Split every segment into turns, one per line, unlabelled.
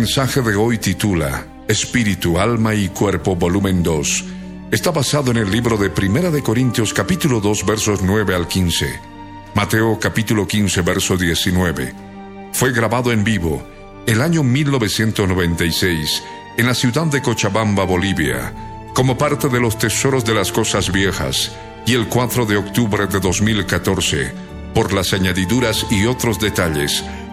Mensaje de hoy titula Espíritu, Alma y Cuerpo, volumen 2. Está basado en el libro de Primera de Corintios capítulo 2 versos 9 al 15. Mateo capítulo 15 verso 19. Fue grabado en vivo el año 1996 en la ciudad de Cochabamba, Bolivia, como parte de los tesoros de las cosas viejas y el 4 de octubre de 2014, por las añadiduras y otros detalles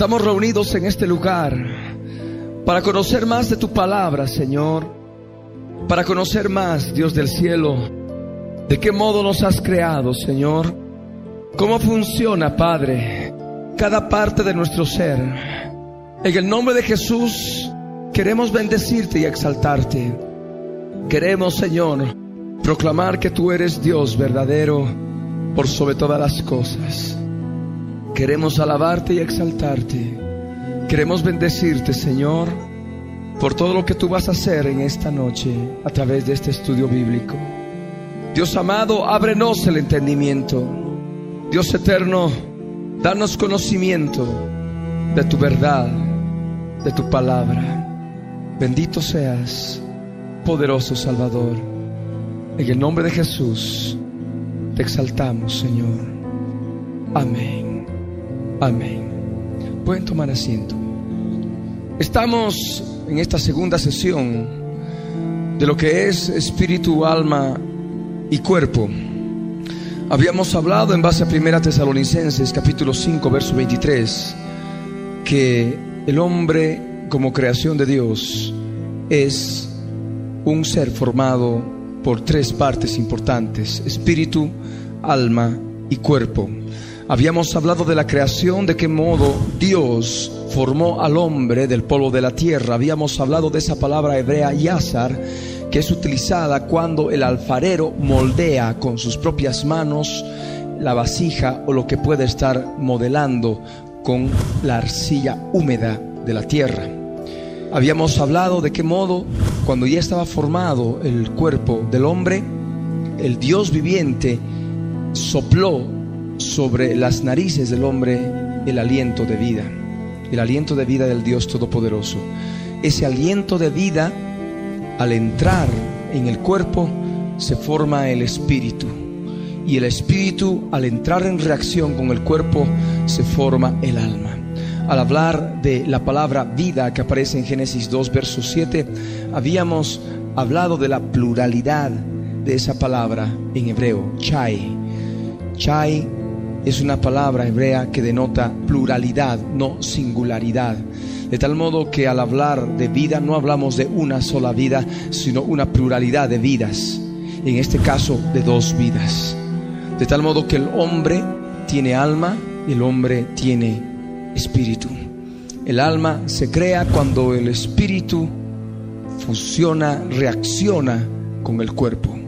Estamos reunidos en este lugar para conocer más de tu palabra, Señor, para conocer más, Dios del cielo, de qué modo nos has creado, Señor, cómo funciona, Padre, cada parte de nuestro ser. En el nombre de Jesús queremos bendecirte y exaltarte. Queremos, Señor, proclamar que tú eres Dios verdadero por sobre todas las cosas. Queremos alabarte y exaltarte. Queremos bendecirte, Señor, por todo lo que tú vas a hacer en esta noche a través de este estudio bíblico. Dios amado, ábrenos el entendimiento. Dios eterno, danos conocimiento de tu verdad, de tu palabra. Bendito seas, poderoso Salvador. En el nombre de Jesús, te exaltamos, Señor. Amén. Amén. Pueden tomar asiento. Estamos en esta segunda sesión de lo que es espíritu, alma y cuerpo. Habíamos hablado en base a Primera Tesalonicenses capítulo 5 verso 23 que el hombre como creación de Dios es un ser formado por tres partes importantes, espíritu, alma y cuerpo. Habíamos hablado de la creación, de qué modo Dios formó al hombre del polvo de la tierra. Habíamos hablado de esa palabra hebrea yazar, que es utilizada cuando el alfarero moldea con sus propias manos la vasija o lo que puede estar modelando con la arcilla húmeda de la tierra. Habíamos hablado de qué modo, cuando ya estaba formado el cuerpo del hombre, el Dios viviente sopló sobre las narices del hombre el aliento de vida, el aliento de vida del Dios Todopoderoso. Ese aliento de vida, al entrar en el cuerpo, se forma el espíritu. Y el espíritu, al entrar en reacción con el cuerpo, se forma el alma. Al hablar de la palabra vida que aparece en Génesis 2, verso 7, habíamos hablado de la pluralidad de esa palabra en hebreo, chai. Chai es una palabra hebrea que denota pluralidad, no singularidad. De tal modo que al hablar de vida no hablamos de una sola vida, sino una pluralidad de vidas. En este caso, de dos vidas. De tal modo que el hombre tiene alma y el hombre tiene espíritu. El alma se crea cuando el espíritu fusiona, reacciona con el cuerpo.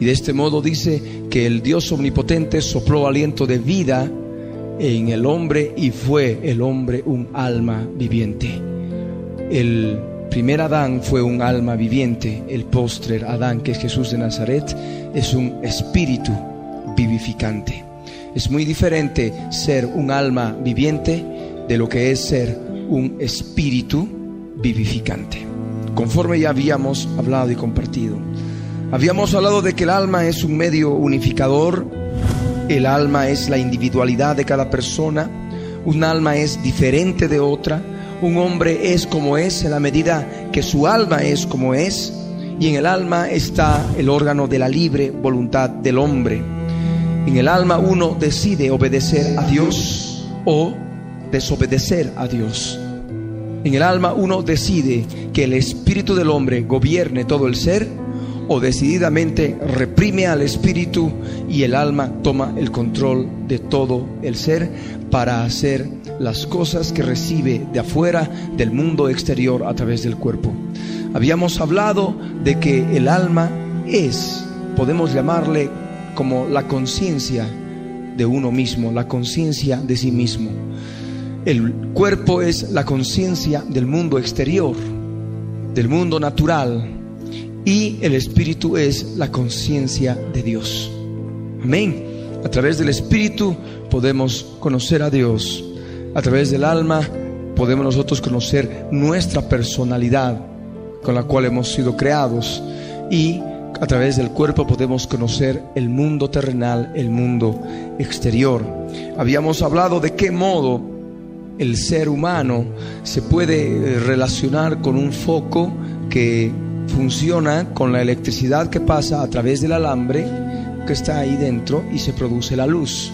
Y de este modo dice que el Dios omnipotente sopló aliento de vida en el hombre y fue el hombre un alma viviente. El primer Adán fue un alma viviente, el postrer Adán, que es Jesús de Nazaret, es un espíritu vivificante. Es muy diferente ser un alma viviente de lo que es ser un espíritu vivificante. conforme ya habíamos hablado y compartido. Habíamos hablado de que el alma es un medio unificador, el alma es la individualidad de cada persona, un alma es diferente de otra, un hombre es como es en la medida que su alma es como es, y en el alma está el órgano de la libre voluntad del hombre. En el alma uno decide obedecer a Dios o desobedecer a Dios. En el alma uno decide que el espíritu del hombre gobierne todo el ser o decididamente reprime al espíritu y el alma toma el control de todo el ser para hacer las cosas que recibe de afuera del mundo exterior a través del cuerpo. Habíamos hablado de que el alma es, podemos llamarle como la conciencia de uno mismo, la conciencia de sí mismo. El cuerpo es la conciencia del mundo exterior, del mundo natural, y el espíritu es la conciencia de Dios. Amén. A través del espíritu podemos conocer a Dios. A través del alma podemos nosotros conocer nuestra personalidad con la cual hemos sido creados. Y a través del cuerpo podemos conocer el mundo terrenal, el mundo exterior. Habíamos hablado de qué modo el ser humano se puede eh, relacionar con un foco que funciona con la electricidad que pasa a través del alambre que está ahí dentro y se produce la luz.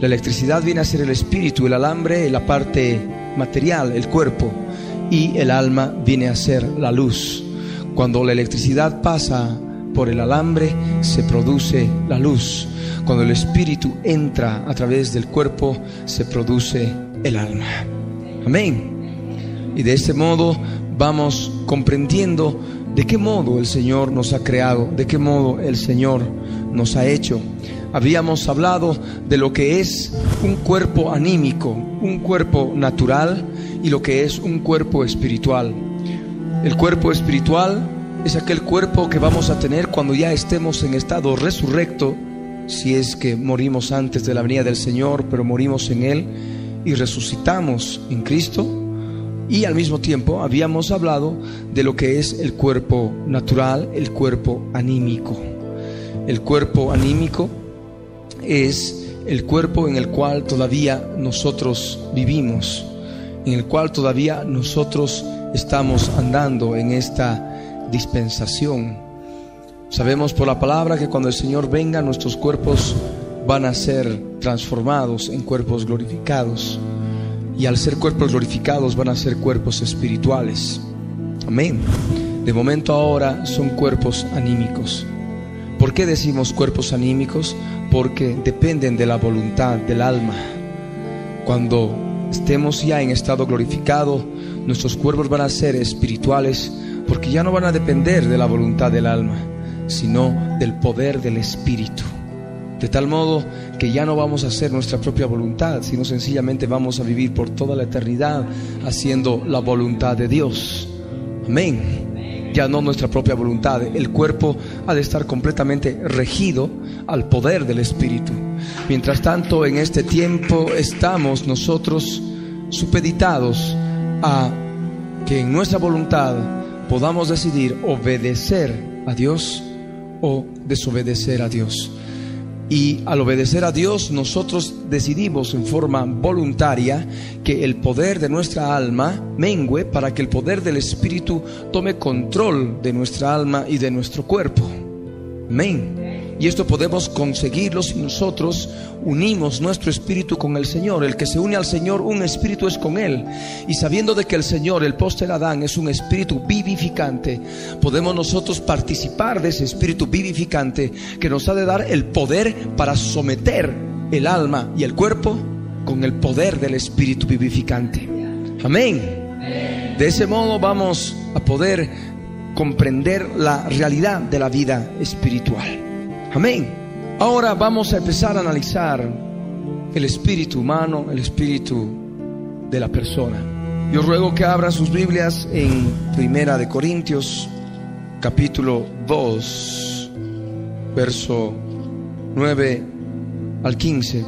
La electricidad viene a ser el espíritu, el alambre, la parte material, el cuerpo, y el alma viene a ser la luz. Cuando la electricidad pasa por el alambre, se produce la luz. Cuando el espíritu entra a través del cuerpo, se produce el alma. Amén. Y de este modo vamos comprendiendo de qué modo el Señor nos ha creado, de qué modo el Señor nos ha hecho. Habíamos hablado de lo que es un cuerpo anímico, un cuerpo natural y lo que es un cuerpo espiritual. El cuerpo espiritual es aquel cuerpo que vamos a tener cuando ya estemos en estado resurrecto, si es que morimos antes de la venida del Señor, pero morimos en Él y resucitamos en Cristo. Y al mismo tiempo habíamos hablado de lo que es el cuerpo natural, el cuerpo anímico. El cuerpo anímico es el cuerpo en el cual todavía nosotros vivimos, en el cual todavía nosotros estamos andando en esta dispensación. Sabemos por la palabra que cuando el Señor venga nuestros cuerpos van a ser transformados en cuerpos glorificados. Y al ser cuerpos glorificados van a ser cuerpos espirituales. Amén. De momento ahora son cuerpos anímicos. ¿Por qué decimos cuerpos anímicos? Porque dependen de la voluntad del alma. Cuando estemos ya en estado glorificado, nuestros cuerpos van a ser espirituales porque ya no van a depender de la voluntad del alma, sino del poder del espíritu. De tal modo que ya no vamos a hacer nuestra propia voluntad, sino sencillamente vamos a vivir por toda la eternidad haciendo la voluntad de Dios. Amén. Ya no nuestra propia voluntad. El cuerpo ha de estar completamente regido al poder del Espíritu. Mientras tanto, en este tiempo estamos nosotros supeditados a que en nuestra voluntad podamos decidir obedecer a Dios o desobedecer a Dios. Y al obedecer a Dios, nosotros decidimos en forma voluntaria que el poder de nuestra alma mengue para que el poder del Espíritu tome control de nuestra alma y de nuestro cuerpo. Amén. Y esto podemos conseguirlo si nosotros unimos nuestro espíritu con el Señor. El que se une al Señor, un espíritu es con Él. Y sabiendo de que el Señor, el póster Adán, es un espíritu vivificante, podemos nosotros participar de ese espíritu vivificante que nos ha de dar el poder para someter el alma y el cuerpo con el poder del espíritu vivificante. Amén. De ese modo vamos a poder comprender la realidad de la vida espiritual. Amén. Ahora vamos a empezar a analizar el espíritu humano, el espíritu de la persona. Yo ruego que abran sus Biblias en Primera de Corintios, capítulo 2, verso 9 al 15.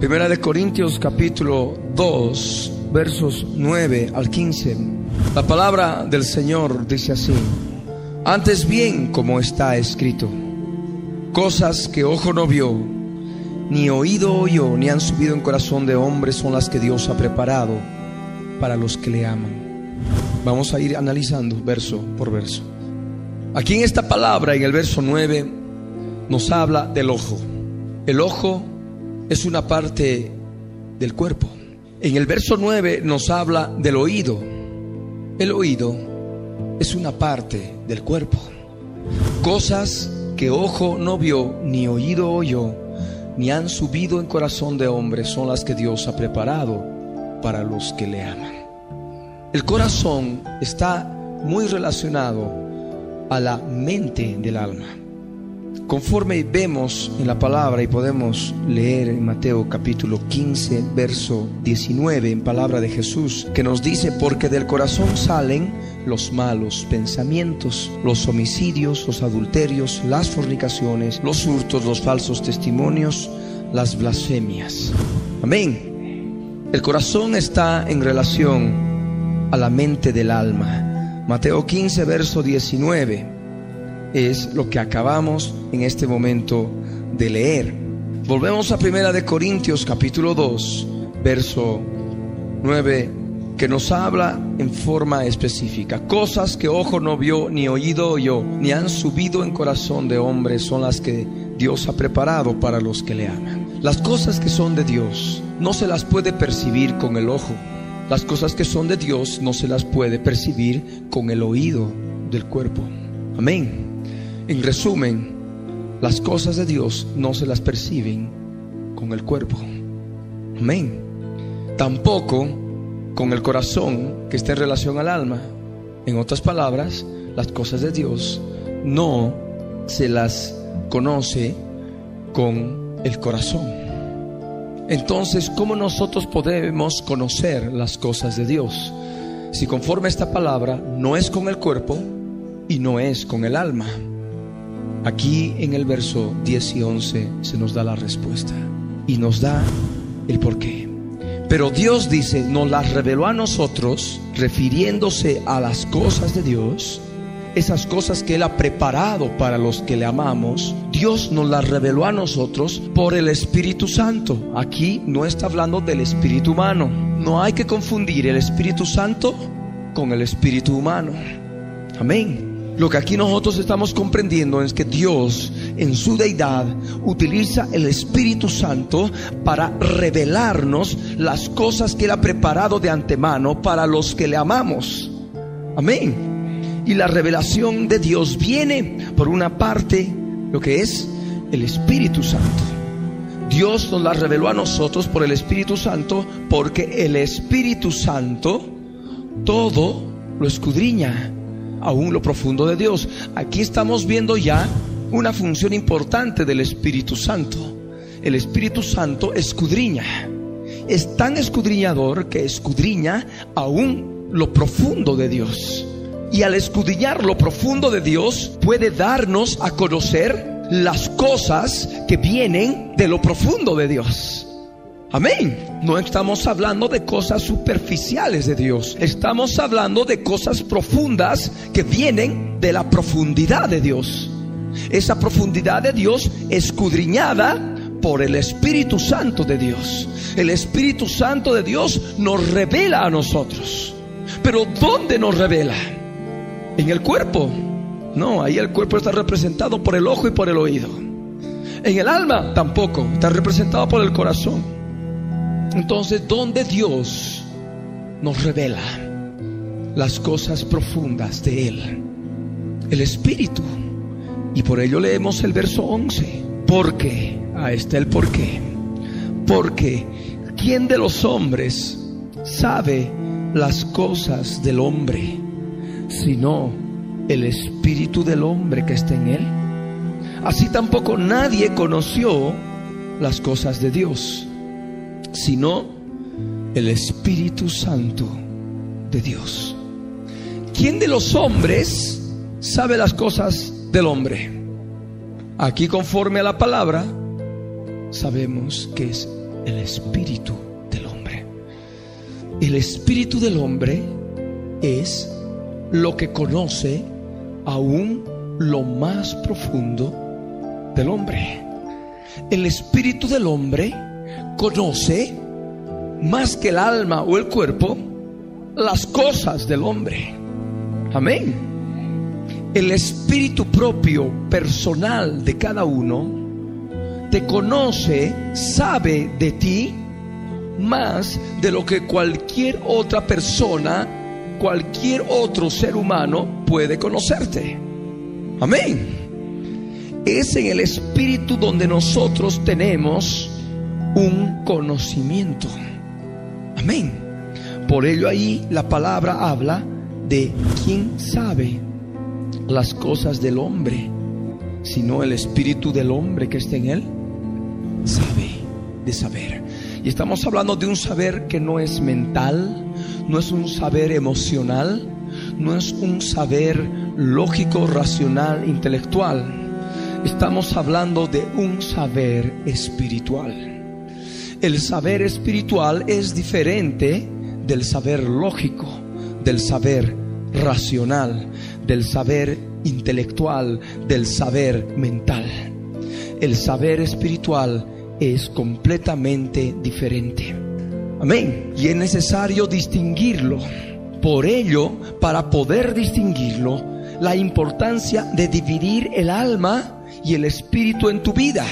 Primera de Corintios, capítulo 2, versos 9 al 15. La palabra del Señor dice así, antes bien como está escrito, cosas que ojo no vio, ni oído oyó, ni han subido en corazón de hombre son las que Dios ha preparado para los que le aman. Vamos a ir analizando verso por verso. Aquí en esta palabra, en el verso 9, nos habla del ojo. El ojo es una parte del cuerpo. En el verso 9 nos habla del oído. El oído es una parte del cuerpo. Cosas ojo no vio, ni oído oyó, ni han subido en corazón de hombre son las que Dios ha preparado para los que le aman. El corazón está muy relacionado a la mente del alma. Conforme vemos en la palabra y podemos leer en Mateo capítulo 15, verso 19, en palabra de Jesús, que nos dice, porque del corazón salen los malos pensamientos, los homicidios, los adulterios, las fornicaciones, los hurtos, los falsos testimonios, las blasfemias. Amén. El corazón está en relación a la mente del alma. Mateo 15, verso 19 es lo que acabamos en este momento de leer. Volvemos a Primera de Corintios capítulo 2, verso 9, que nos habla en forma específica. Cosas que ojo no vio, ni oído oyó, ni han subido en corazón de hombre son las que Dios ha preparado para los que le aman. Las cosas que son de Dios no se las puede percibir con el ojo. Las cosas que son de Dios no se las puede percibir con el oído del cuerpo. Amén. En resumen, las cosas de Dios no se las perciben con el cuerpo. Amén. Tampoco con el corazón que está en relación al alma. En otras palabras, las cosas de Dios no se las conoce con el corazón. Entonces, ¿cómo nosotros podemos conocer las cosas de Dios? Si conforme esta palabra no es con el cuerpo y no es con el alma. Aquí en el verso 10 y 11 se nos da la respuesta y nos da el porqué. Pero Dios dice, nos las reveló a nosotros, refiriéndose a las cosas de Dios, esas cosas que Él ha preparado para los que le amamos, Dios nos las reveló a nosotros por el Espíritu Santo. Aquí no está hablando del Espíritu humano. No hay que confundir el Espíritu Santo con el Espíritu humano. Amén. Lo que aquí nosotros estamos comprendiendo es que Dios en su deidad utiliza el Espíritu Santo para revelarnos las cosas que Él ha preparado de antemano para los que le amamos. Amén. Y la revelación de Dios viene por una parte, lo que es el Espíritu Santo. Dios nos la reveló a nosotros por el Espíritu Santo porque el Espíritu Santo todo lo escudriña aún lo profundo de Dios. Aquí estamos viendo ya una función importante del Espíritu Santo. El Espíritu Santo escudriña. Es tan escudriñador que escudriña aún lo profundo de Dios. Y al escudriñar lo profundo de Dios puede darnos a conocer las cosas que vienen de lo profundo de Dios. Amén. No estamos hablando de cosas superficiales de Dios. Estamos hablando de cosas profundas que vienen de la profundidad de Dios. Esa profundidad de Dios escudriñada por el Espíritu Santo de Dios. El Espíritu Santo de Dios nos revela a nosotros. Pero ¿dónde nos revela? En el cuerpo. No, ahí el cuerpo está representado por el ojo y por el oído. En el alma tampoco, está representado por el corazón. Entonces, donde Dios nos revela las cosas profundas de Él, el Espíritu. Y por ello leemos el verso 11. Porque, ahí está el porqué. Porque, ¿quién de los hombres sabe las cosas del hombre, sino el Espíritu del hombre que está en Él? Así tampoco nadie conoció las cosas de Dios sino el Espíritu Santo de Dios. ¿Quién de los hombres sabe las cosas del hombre? Aquí conforme a la palabra, sabemos que es el Espíritu del hombre. El Espíritu del hombre es lo que conoce aún lo más profundo del hombre. El espíritu del hombre conoce más que el alma o el cuerpo las cosas del hombre. Amén. El espíritu propio, personal de cada uno, te conoce, sabe de ti más de lo que cualquier otra persona, cualquier otro ser humano puede conocerte. Amén. Es en el espíritu donde nosotros tenemos un conocimiento. Amén. Por ello ahí la palabra habla de quién sabe las cosas del hombre, sino el espíritu del hombre que está en él, sabe de saber. Y estamos hablando de un saber que no es mental, no es un saber emocional, no es un saber lógico, racional, intelectual. Estamos hablando de un saber espiritual. El saber espiritual es diferente del saber lógico, del saber racional, del saber intelectual, del saber mental. El saber espiritual es completamente diferente. Amén. Y es necesario distinguirlo. Por ello, para poder distinguirlo, la importancia de dividir el alma y el espíritu en tu vida.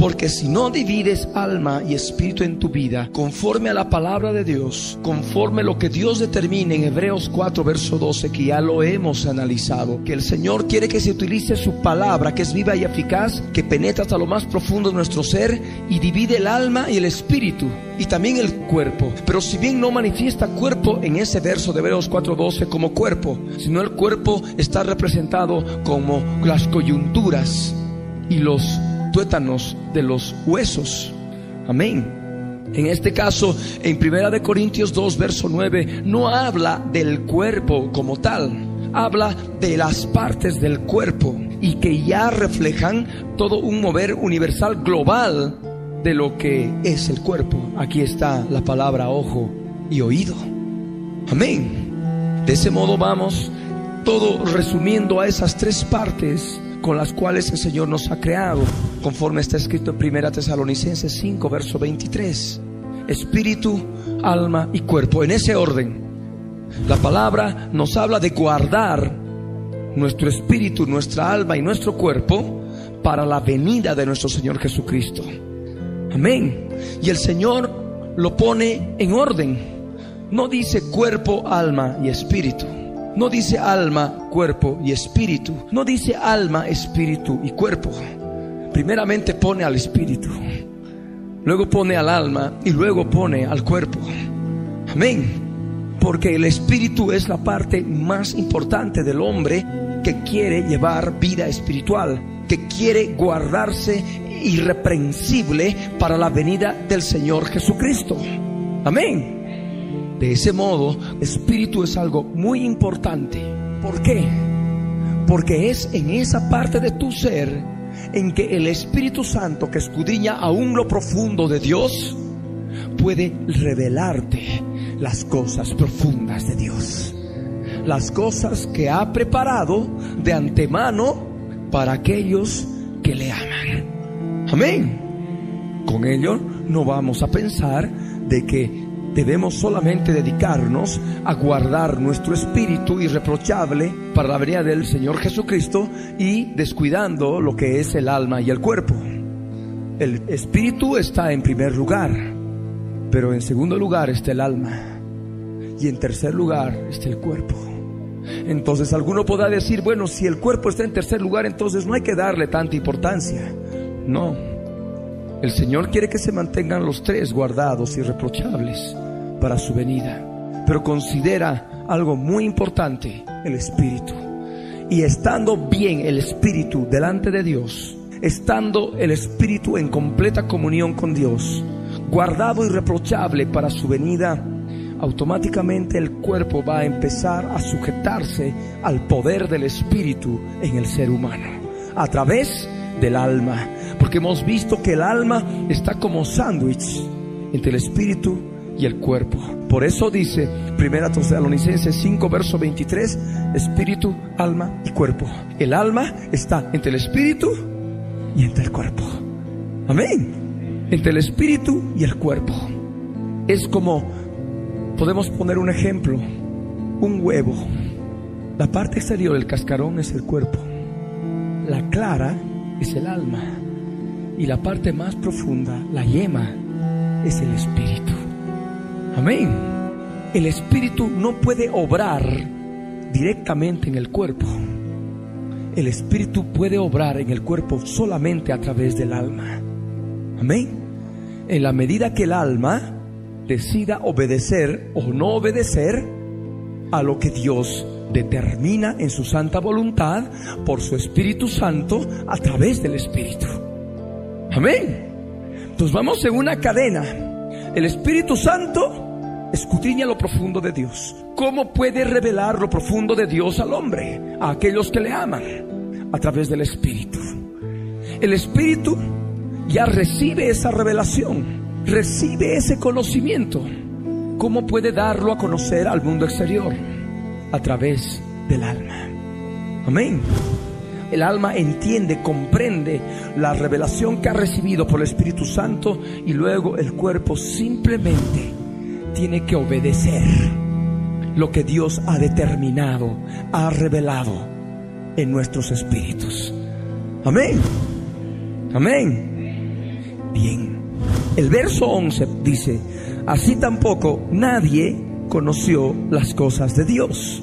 Porque si no divides alma y espíritu en tu vida, conforme a la palabra de Dios, conforme lo que Dios determina en Hebreos 4, verso 12, que ya lo hemos analizado, que el Señor quiere que se utilice su palabra, que es viva y eficaz, que penetra hasta lo más profundo de nuestro ser y divide el alma y el espíritu y también el cuerpo. Pero si bien no manifiesta cuerpo en ese verso de Hebreos 4:12 como cuerpo, sino el cuerpo está representado como las coyunturas y los tuétanos de los huesos. Amén. En este caso, en Primera de Corintios 2, verso 9, no habla del cuerpo como tal, habla de las partes del cuerpo y que ya reflejan todo un mover universal global de lo que es el cuerpo. Aquí está la palabra ojo y oído. Amén. De ese modo vamos todo resumiendo a esas tres partes con las cuales el Señor nos ha creado, conforme está escrito en Primera Tesalonicenses 5, verso 23. Espíritu, alma y cuerpo, en ese orden. La palabra nos habla de guardar nuestro espíritu, nuestra alma y nuestro cuerpo para la venida de nuestro Señor Jesucristo. Amén. Y el Señor lo pone en orden. No dice cuerpo, alma y espíritu. No dice alma, cuerpo y espíritu. No dice alma, espíritu y cuerpo. Primeramente pone al espíritu. Luego pone al alma y luego pone al cuerpo. Amén. Porque el espíritu es la parte más importante del hombre que quiere llevar vida espiritual, que quiere guardarse irreprensible para la venida del Señor Jesucristo. Amén. De ese modo, espíritu es algo muy importante. ¿Por qué? Porque es en esa parte de tu ser en que el Espíritu Santo que escudriña aún lo profundo de Dios puede revelarte las cosas profundas de Dios. Las cosas que ha preparado de antemano para aquellos que le aman. Amén. Con ello no vamos a pensar de que debemos solamente dedicarnos a guardar nuestro espíritu irreprochable para la venida del Señor Jesucristo y descuidando lo que es el alma y el cuerpo. El espíritu está en primer lugar, pero en segundo lugar está el alma y en tercer lugar está el cuerpo. Entonces alguno podrá decir, bueno, si el cuerpo está en tercer lugar, entonces no hay que darle tanta importancia. No, el Señor quiere que se mantengan los tres guardados y reprochables para su venida. Pero considera algo muy importante, el Espíritu. Y estando bien el Espíritu delante de Dios, estando el Espíritu en completa comunión con Dios, guardado y reprochable para su venida, automáticamente el cuerpo va a empezar a sujetarse al poder del Espíritu en el ser humano, a través del alma porque hemos visto que el alma está como sándwich entre el espíritu y el cuerpo. Por eso dice 1 Tesalonicenses 5, verso 23, espíritu, alma y cuerpo. El alma está entre el espíritu y entre el cuerpo. Amén. Entre el espíritu y el cuerpo. Es como, podemos poner un ejemplo, un huevo. La parte exterior del cascarón es el cuerpo. La clara es el alma. Y la parte más profunda, la yema, es el espíritu. Amén. El espíritu no puede obrar directamente en el cuerpo. El espíritu puede obrar en el cuerpo solamente a través del alma. Amén. En la medida que el alma decida obedecer o no obedecer a lo que Dios determina en su santa voluntad por su Espíritu Santo a través del Espíritu. Amén. Entonces vamos en una cadena. El Espíritu Santo escudriña lo profundo de Dios. ¿Cómo puede revelar lo profundo de Dios al hombre, a aquellos que le aman? A través del Espíritu. El Espíritu ya recibe esa revelación, recibe ese conocimiento. ¿Cómo puede darlo a conocer al mundo exterior? A través del alma. Amén. El alma entiende, comprende la revelación que ha recibido por el Espíritu Santo y luego el cuerpo simplemente tiene que obedecer lo que Dios ha determinado, ha revelado en nuestros espíritus. Amén. Amén. Bien. El verso 11 dice, así tampoco nadie conoció las cosas de Dios,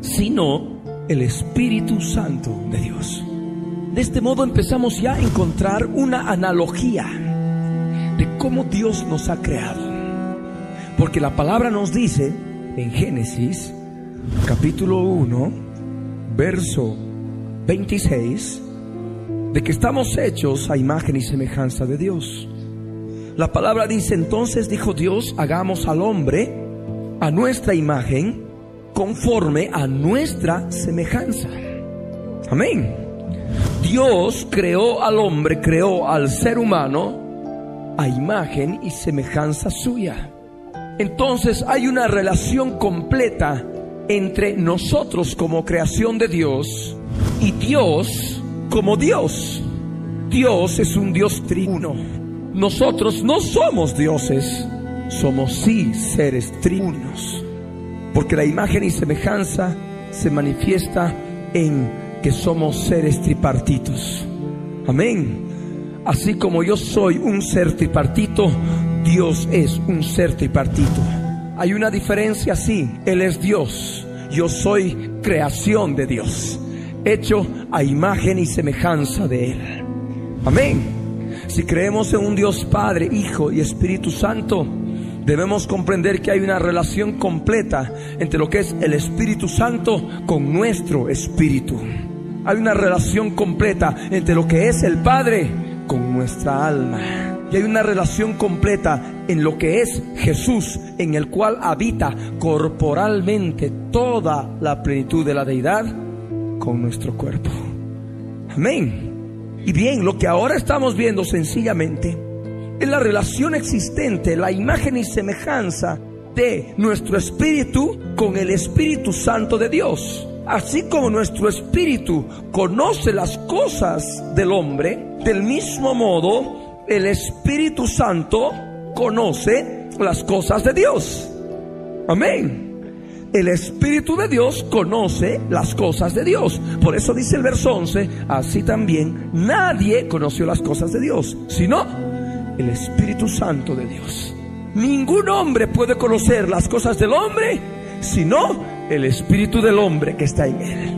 sino el Espíritu Santo de Dios. De este modo empezamos ya a encontrar una analogía de cómo Dios nos ha creado. Porque la palabra nos dice en Génesis capítulo 1, verso 26, de que estamos hechos a imagen y semejanza de Dios. La palabra dice entonces, dijo Dios, hagamos al hombre a nuestra imagen conforme a nuestra semejanza. Amén. Dios creó al hombre, creó al ser humano a imagen y semejanza suya. Entonces hay una relación completa entre nosotros como creación de Dios y Dios como Dios. Dios es un Dios triuno. Nosotros no somos dioses, somos sí seres triunos. Porque la imagen y semejanza se manifiesta en que somos seres tripartitos. Amén. Así como yo soy un ser tripartito, Dios es un ser tripartito. Hay una diferencia, sí. Él es Dios. Yo soy creación de Dios hecho a imagen y semejanza de Él. Amén. Si creemos en un Dios Padre, Hijo y Espíritu Santo, debemos comprender que hay una relación completa entre lo que es el Espíritu Santo con nuestro espíritu. Hay una relación completa entre lo que es el Padre con nuestra alma. Y hay una relación completa en lo que es Jesús, en el cual habita corporalmente toda la plenitud de la deidad con nuestro cuerpo. Amén. Y bien, lo que ahora estamos viendo sencillamente es la relación existente, la imagen y semejanza de nuestro espíritu con el Espíritu Santo de Dios. Así como nuestro espíritu conoce las cosas del hombre, del mismo modo el Espíritu Santo conoce las cosas de Dios. Amén el Espíritu de Dios conoce las cosas de Dios. Por eso dice el verso 11, así también nadie conoció las cosas de Dios, sino el Espíritu Santo de Dios. Ningún hombre puede conocer las cosas del hombre, sino el Espíritu del hombre que está en él.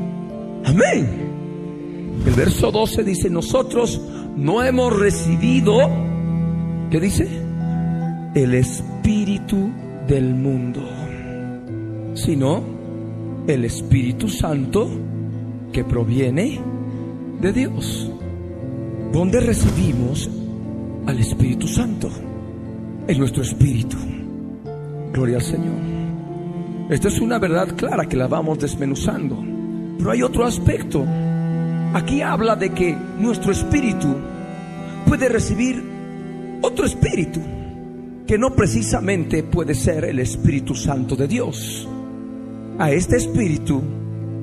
Amén. El verso 12 dice, nosotros no hemos recibido, ¿qué dice? El Espíritu del mundo sino el Espíritu Santo que proviene de Dios. ¿Dónde recibimos al Espíritu Santo? En nuestro espíritu. Gloria al Señor. Esta es una verdad clara que la vamos desmenuzando. Pero hay otro aspecto. Aquí habla de que nuestro espíritu puede recibir otro espíritu. que no precisamente puede ser el Espíritu Santo de Dios. A este Espíritu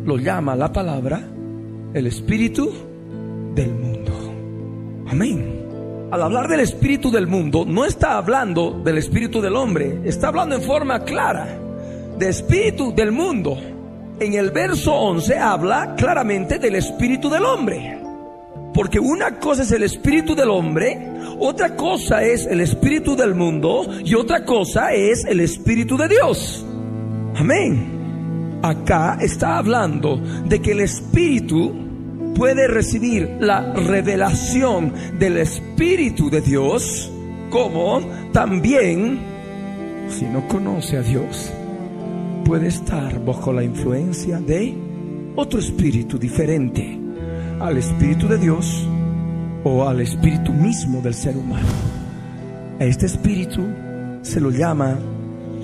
lo llama la palabra el Espíritu del mundo. Amén. Al hablar del Espíritu del mundo, no está hablando del Espíritu del hombre, está hablando en forma clara de Espíritu del mundo. En el verso 11 habla claramente del Espíritu del hombre. Porque una cosa es el espíritu del hombre, otra cosa es el espíritu del mundo y otra cosa es el espíritu de Dios. Amén. Acá está hablando de que el espíritu puede recibir la revelación del espíritu de Dios, como también, si no conoce a Dios, puede estar bajo la influencia de otro espíritu diferente al Espíritu de Dios o al Espíritu mismo del ser humano. A este Espíritu se lo llama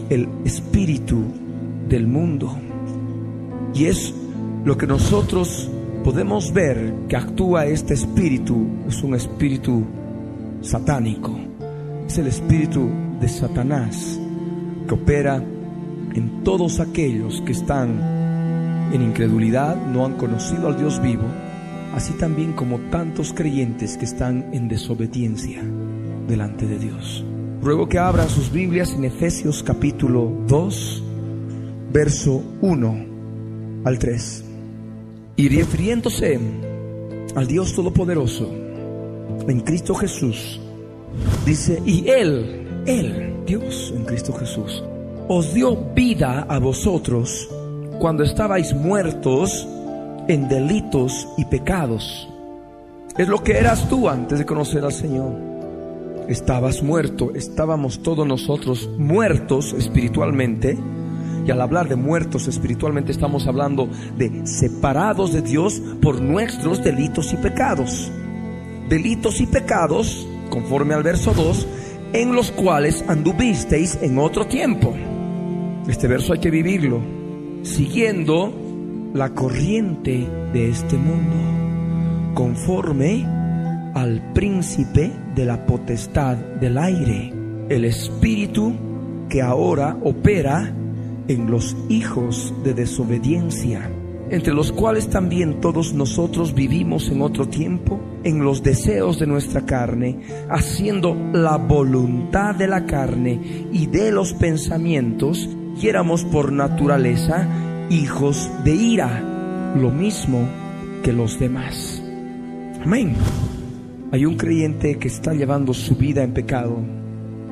el Espíritu del mundo. Y es lo que nosotros podemos ver que actúa este Espíritu. Es un Espíritu satánico. Es el Espíritu de Satanás que opera en todos aquellos que están en incredulidad, no han conocido al Dios vivo así también como tantos creyentes que están en desobediencia delante de Dios. Ruego que abran sus Biblias en Efesios capítulo 2, verso 1 al 3. Y refiriéndose al Dios Todopoderoso, en Cristo Jesús, dice, y Él, Él, Dios en Cristo Jesús, os dio vida a vosotros cuando estabais muertos en delitos y pecados. Es lo que eras tú antes de conocer al Señor. Estabas muerto, estábamos todos nosotros muertos espiritualmente. Y al hablar de muertos espiritualmente estamos hablando de separados de Dios por nuestros delitos y pecados. Delitos y pecados, conforme al verso 2, en los cuales anduvisteis en otro tiempo. Este verso hay que vivirlo, siguiendo la corriente de este mundo, conforme al príncipe de la potestad del aire, el espíritu que ahora opera en los hijos de desobediencia, entre los cuales también todos nosotros vivimos en otro tiempo, en los deseos de nuestra carne, haciendo la voluntad de la carne y de los pensamientos, y éramos por naturaleza hijos de ira, lo mismo que los demás. Amén. Hay un creyente que está llevando su vida en pecado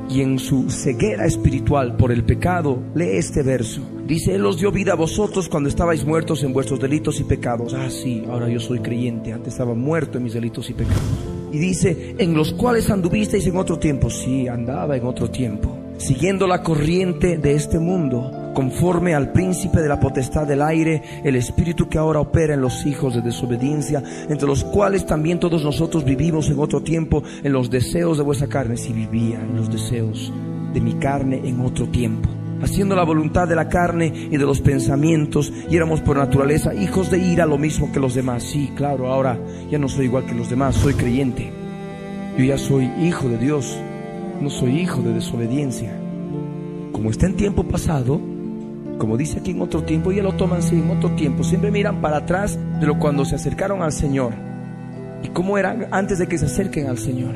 y en su ceguera espiritual por el pecado, lee este verso. Dice, Él os dio vida a vosotros cuando estabais muertos en vuestros delitos y pecados. Ah, sí, ahora yo soy creyente, antes estaba muerto en mis delitos y pecados. Y dice, en los cuales anduvisteis en otro tiempo. Sí, andaba en otro tiempo, siguiendo la corriente de este mundo conforme al príncipe de la potestad del aire, el espíritu que ahora opera en los hijos de desobediencia, entre los cuales también todos nosotros vivimos en otro tiempo en los deseos de vuestra carne, si vivía en los deseos de mi carne en otro tiempo haciendo la voluntad de la carne y de los pensamientos, y éramos por naturaleza hijos de ira, lo mismo que los demás. Sí, claro, ahora ya no soy igual que los demás, soy creyente. Yo ya soy hijo de Dios, no soy hijo de desobediencia. Como está en tiempo pasado, como dice aquí en otro tiempo, ya lo toman en otro tiempo. Siempre miran para atrás de lo cuando se acercaron al Señor y cómo eran antes de que se acerquen al Señor.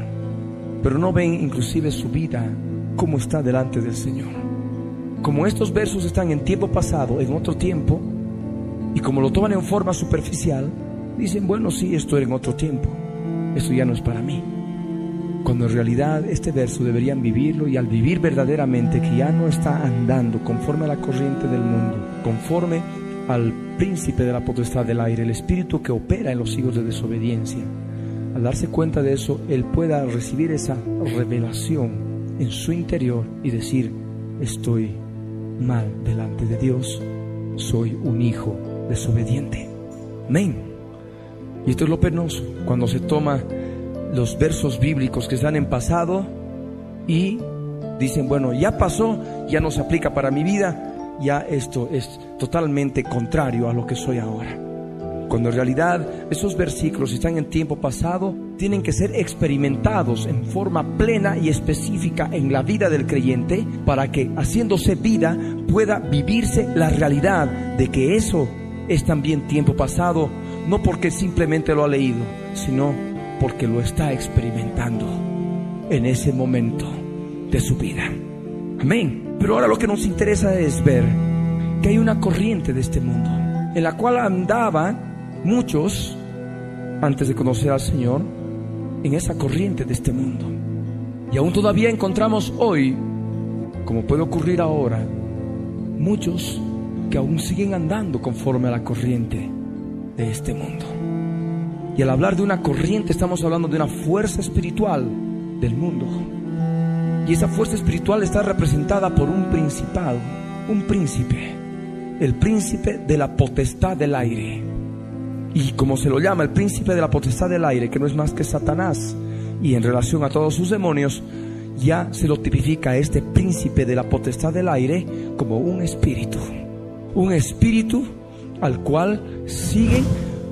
Pero no ven inclusive su vida, cómo está delante del Señor. Como estos versos están en tiempo pasado, en otro tiempo, y como lo toman en forma superficial, dicen, bueno, sí, esto era en otro tiempo, esto ya no es para mí cuando en realidad este verso deberían vivirlo y al vivir verdaderamente que ya no está andando conforme a la corriente del mundo, conforme al príncipe de la potestad del aire, el espíritu que opera en los hijos de desobediencia, al darse cuenta de eso, él pueda recibir esa revelación en su interior y decir, estoy mal delante de Dios, soy un hijo desobediente. Amén. Y esto es lo penoso, cuando se toma los versos bíblicos que están en pasado y dicen, bueno, ya pasó, ya no se aplica para mi vida, ya esto es totalmente contrario a lo que soy ahora. cuando en realidad esos versículos están en tiempo pasado, tienen que ser experimentados en forma plena y específica en la vida del creyente para que haciéndose vida pueda vivirse la realidad de que eso es también tiempo pasado, no porque simplemente lo ha leído, sino porque lo está experimentando en ese momento de su vida. Amén. Pero ahora lo que nos interesa es ver que hay una corriente de este mundo en la cual andaban muchos antes de conocer al Señor en esa corriente de este mundo. Y aún todavía encontramos hoy, como puede ocurrir ahora, muchos que aún siguen andando conforme a la corriente de este mundo. Y al hablar de una corriente estamos hablando de una fuerza espiritual del mundo. Y esa fuerza espiritual está representada por un principado, un príncipe, el príncipe de la potestad del aire. Y como se lo llama, el príncipe de la potestad del aire, que no es más que Satanás, y en relación a todos sus demonios, ya se lo tipifica a este príncipe de la potestad del aire como un espíritu. Un espíritu al cual siguen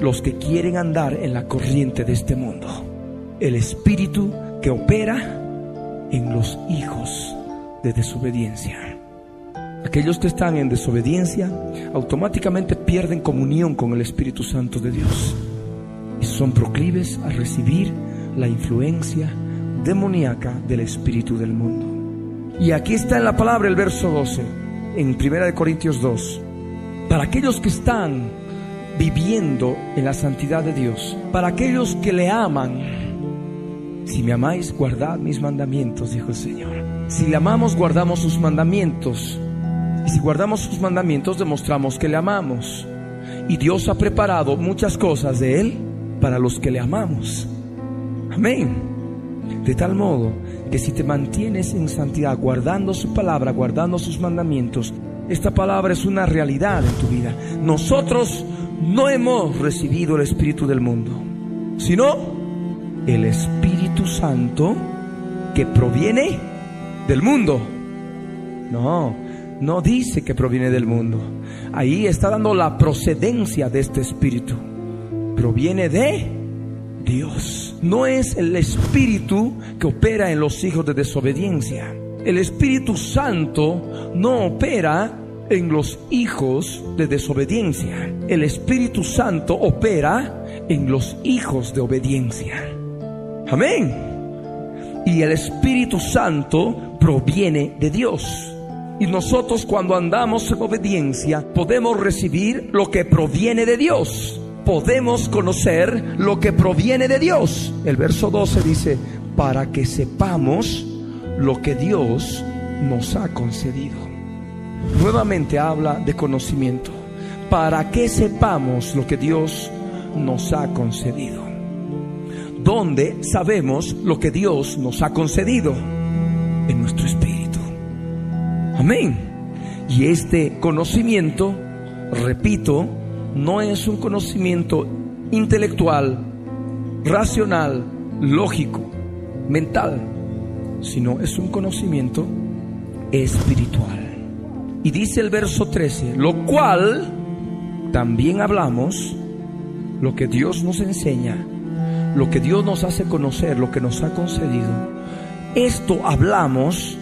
los que quieren andar en la corriente de este mundo. El espíritu que opera en los hijos de desobediencia. Aquellos que están en desobediencia automáticamente pierden comunión con el Espíritu Santo de Dios y son proclives a recibir la influencia demoníaca del espíritu del mundo. Y aquí está en la palabra el verso 12, en 1 Corintios 2. Para aquellos que están viviendo en la santidad de Dios, para aquellos que le aman, si me amáis, guardad mis mandamientos, dijo el Señor. Si le amamos, guardamos sus mandamientos. Y si guardamos sus mandamientos, demostramos que le amamos. Y Dios ha preparado muchas cosas de Él para los que le amamos. Amén. De tal modo que si te mantienes en santidad, guardando su palabra, guardando sus mandamientos, esta palabra es una realidad en tu vida. Nosotros no hemos recibido el Espíritu del mundo, sino el Espíritu Santo que proviene del mundo. No, no dice que proviene del mundo. Ahí está dando la procedencia de este Espíritu. Proviene de Dios. No es el Espíritu que opera en los hijos de desobediencia. El Espíritu Santo no opera en los hijos de desobediencia. El Espíritu Santo opera en los hijos de obediencia. Amén. Y el Espíritu Santo proviene de Dios. Y nosotros cuando andamos en obediencia podemos recibir lo que proviene de Dios. Podemos conocer lo que proviene de Dios. El verso 12 dice, para que sepamos lo que Dios nos ha concedido. Nuevamente habla de conocimiento. Para que sepamos lo que Dios nos ha concedido donde sabemos lo que Dios nos ha concedido en nuestro espíritu. Amén. Y este conocimiento, repito, no es un conocimiento intelectual, racional, lógico, mental, sino es un conocimiento espiritual. Y dice el verso 13, lo cual también hablamos, lo que Dios nos enseña, lo que Dios nos hace conocer, lo que nos ha concedido, esto hablamos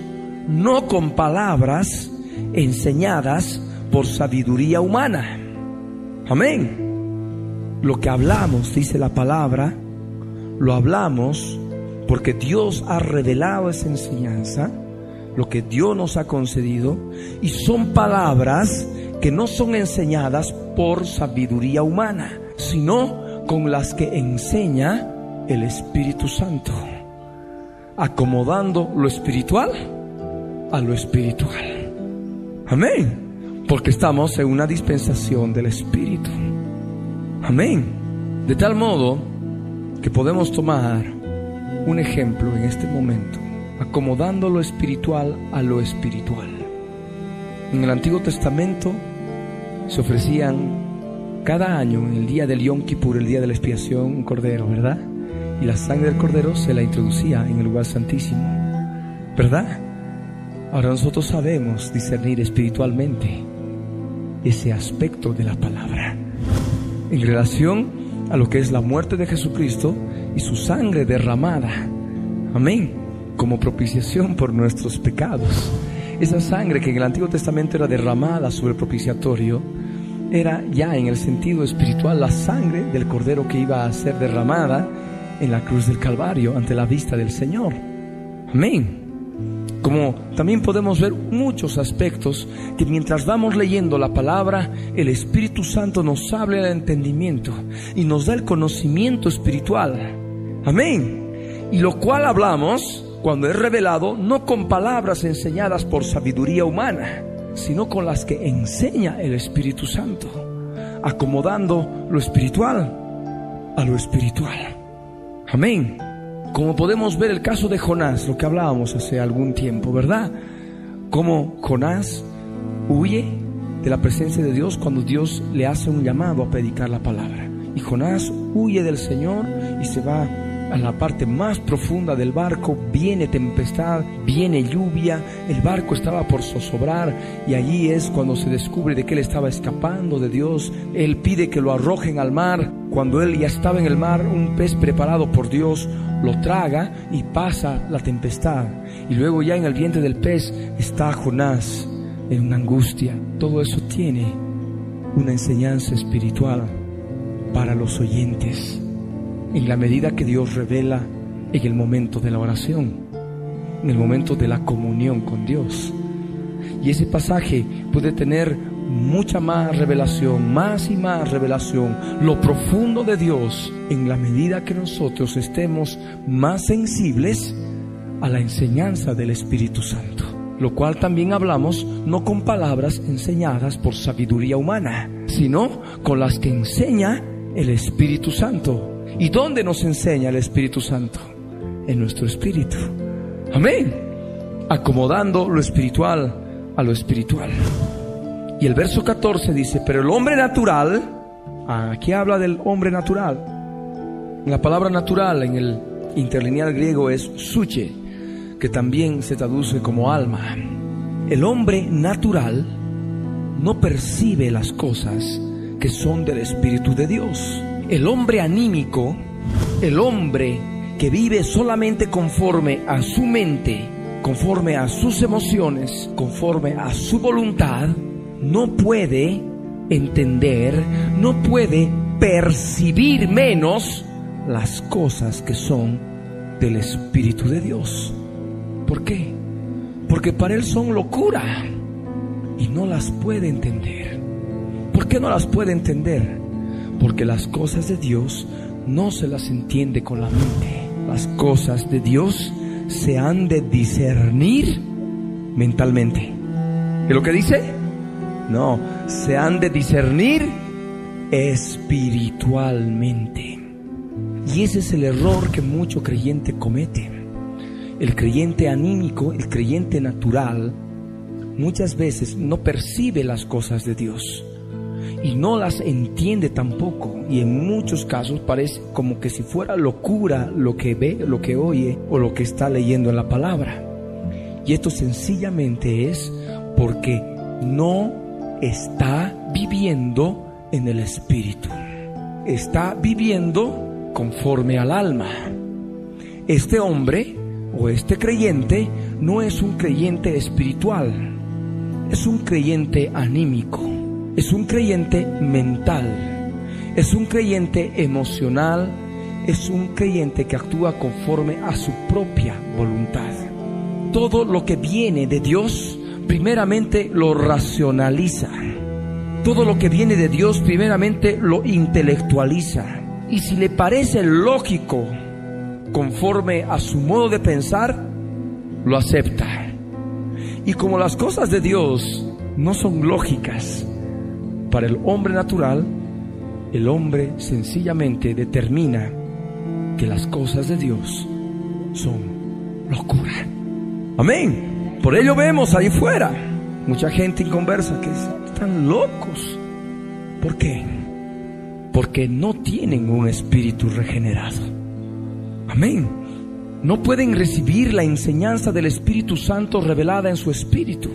no con palabras enseñadas por sabiduría humana. Amén. Lo que hablamos, dice la palabra, lo hablamos porque Dios ha revelado esa enseñanza, lo que Dios nos ha concedido, y son palabras que no son enseñadas por sabiduría humana, sino con las que enseña el Espíritu Santo, acomodando lo espiritual a lo espiritual. Amén. Porque estamos en una dispensación del Espíritu. Amén. De tal modo que podemos tomar un ejemplo en este momento, acomodando lo espiritual a lo espiritual. En el Antiguo Testamento se ofrecían cada año, en el día del Yom Kippur, el día de la expiación, un cordero, ¿verdad? Y la sangre del cordero se la introducía en el lugar santísimo, ¿verdad? Ahora nosotros sabemos discernir espiritualmente ese aspecto de la palabra. en relación a lo que es la muerte de Jesucristo y su sangre derramada. Amén. Como propiciación por nuestros pecados. Esa sangre que en el Antiguo Testamento era derramada sobre el propiciatorio, era ya en el sentido espiritual la sangre del Cordero que iba a ser derramada en la cruz del Calvario ante la vista del Señor. Amén. Como también podemos ver muchos aspectos que mientras vamos leyendo la palabra, el Espíritu Santo nos habla el entendimiento y nos da el conocimiento espiritual. Amén. Y lo cual hablamos cuando es revelado no con palabras enseñadas por sabiduría humana, sino con las que enseña el Espíritu Santo, acomodando lo espiritual a lo espiritual. Amén. Como podemos ver el caso de Jonás, lo que hablábamos hace algún tiempo, ¿verdad? Como Jonás huye de la presencia de Dios cuando Dios le hace un llamado a predicar la palabra. Y Jonás huye del Señor y se va a la parte más profunda del barco, viene tempestad, viene lluvia, el barco estaba por zozobrar y allí es cuando se descubre de que él estaba escapando de Dios. Él pide que lo arrojen al mar. Cuando él ya estaba en el mar, un pez preparado por Dios lo traga y pasa la tempestad. Y luego ya en el vientre del pez está Jonás en una angustia. Todo eso tiene una enseñanza espiritual para los oyentes en la medida que Dios revela en el momento de la oración, en el momento de la comunión con Dios. Y ese pasaje puede tener mucha más revelación, más y más revelación, lo profundo de Dios, en la medida que nosotros estemos más sensibles a la enseñanza del Espíritu Santo. Lo cual también hablamos no con palabras enseñadas por sabiduría humana, sino con las que enseña el Espíritu Santo ¿Y dónde nos enseña el Espíritu Santo? En nuestro espíritu. Amén. Acomodando lo espiritual a lo espiritual. Y el verso 14 dice, pero el hombre natural, aquí habla del hombre natural. La palabra natural en el interlineal griego es suche, que también se traduce como alma. El hombre natural no percibe las cosas que son del Espíritu de Dios el hombre anímico, el hombre que vive solamente conforme a su mente, conforme a sus emociones, conforme a su voluntad, no puede entender, no puede percibir menos las cosas que son del Espíritu de Dios. ¿Por qué? Porque para él son locura y no las puede entender. ¿Por qué no las puede entender? Porque las cosas de Dios no se las entiende con la mente. Las cosas de Dios se han de discernir mentalmente. ¿Es lo que dice? No, se han de discernir espiritualmente. Y ese es el error que mucho creyente comete. El creyente anímico, el creyente natural, muchas veces no percibe las cosas de Dios y no las entiende tampoco y en muchos casos parece como que si fuera locura lo que ve, lo que oye o lo que está leyendo en la palabra. Y esto sencillamente es porque no está viviendo en el espíritu. Está viviendo conforme al alma. Este hombre o este creyente no es un creyente espiritual, es un creyente anímico es un creyente mental, es un creyente emocional, es un creyente que actúa conforme a su propia voluntad. Todo lo que viene de Dios, primeramente lo racionaliza. Todo lo que viene de Dios, primeramente lo intelectualiza. Y si le parece lógico, conforme a su modo de pensar, lo acepta. Y como las cosas de Dios no son lógicas, para el hombre natural, el hombre sencillamente determina que las cosas de Dios son locura. Amén. Por ello vemos ahí fuera mucha gente inconversa que están locos. ¿Por qué? Porque no tienen un espíritu regenerado. Amén. No pueden recibir la enseñanza del Espíritu Santo revelada en su espíritu.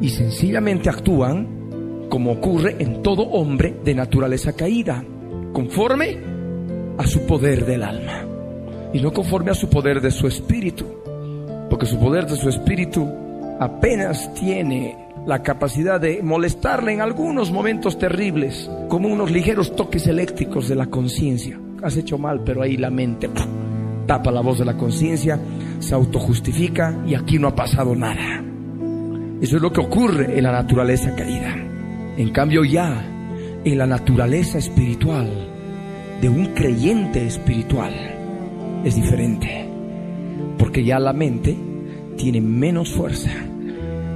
Y sencillamente actúan como ocurre en todo hombre de naturaleza caída, conforme a su poder del alma y no conforme a su poder de su espíritu, porque su poder de su espíritu apenas tiene la capacidad de molestarle en algunos momentos terribles, como unos ligeros toques eléctricos de la conciencia. Has hecho mal, pero ahí la mente tapa la voz de la conciencia, se autojustifica y aquí no ha pasado nada. Eso es lo que ocurre en la naturaleza caída. En cambio ya en la naturaleza espiritual de un creyente espiritual es diferente. Porque ya la mente tiene menos fuerza,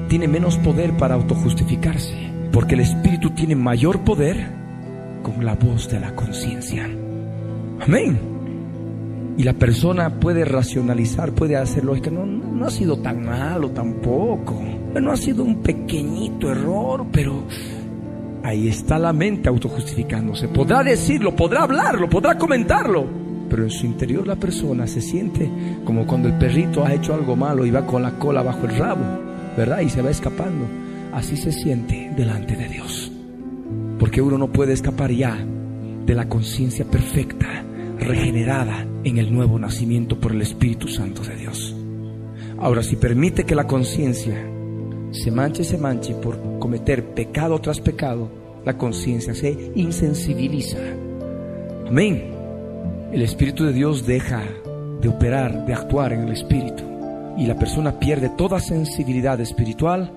tiene menos poder para autojustificarse. Porque el espíritu tiene mayor poder con la voz de la conciencia. Amén. Y la persona puede racionalizar, puede hacerlo. Es que no, no ha sido tan malo tampoco. No ha sido un pequeñito error, pero ahí está la mente autojustificándose. Podrá decirlo, podrá hablarlo, podrá comentarlo. Pero en su interior la persona se siente como cuando el perrito ha hecho algo malo y va con la cola bajo el rabo, ¿verdad? Y se va escapando. Así se siente delante de Dios. Porque uno no puede escapar ya de la conciencia perfecta, regenerada en el nuevo nacimiento por el Espíritu Santo de Dios. Ahora, si permite que la conciencia se manche, se manche por cometer pecado tras pecado, la conciencia se insensibiliza. Amén. El Espíritu de Dios deja de operar, de actuar en el Espíritu. Y la persona pierde toda sensibilidad espiritual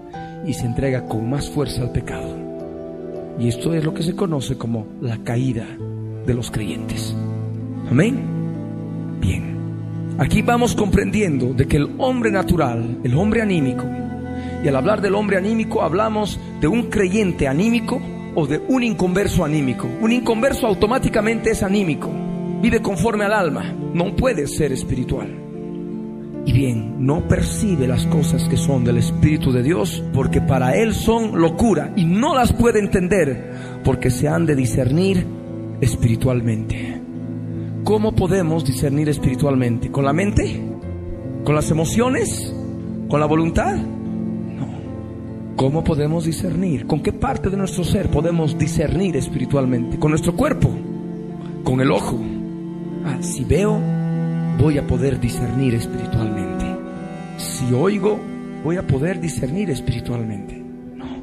y se entrega con más fuerza al pecado. Y esto es lo que se conoce como la caída de los creyentes. Amén. Bien. Aquí vamos comprendiendo de que el hombre natural, el hombre anímico, y al hablar del hombre anímico hablamos de un creyente anímico o de un inconverso anímico. Un inconverso automáticamente es anímico, vive conforme al alma, no puede ser espiritual. Y bien, no percibe las cosas que son del Espíritu de Dios porque para él son locura y no las puede entender porque se han de discernir espiritualmente. ¿Cómo podemos discernir espiritualmente? ¿Con la mente? ¿Con las emociones? ¿Con la voluntad? ¿Cómo podemos discernir? ¿Con qué parte de nuestro ser podemos discernir espiritualmente? ¿Con nuestro cuerpo? ¿Con el ojo? Ah, si veo, voy a poder discernir espiritualmente. Si oigo, voy a poder discernir espiritualmente. No.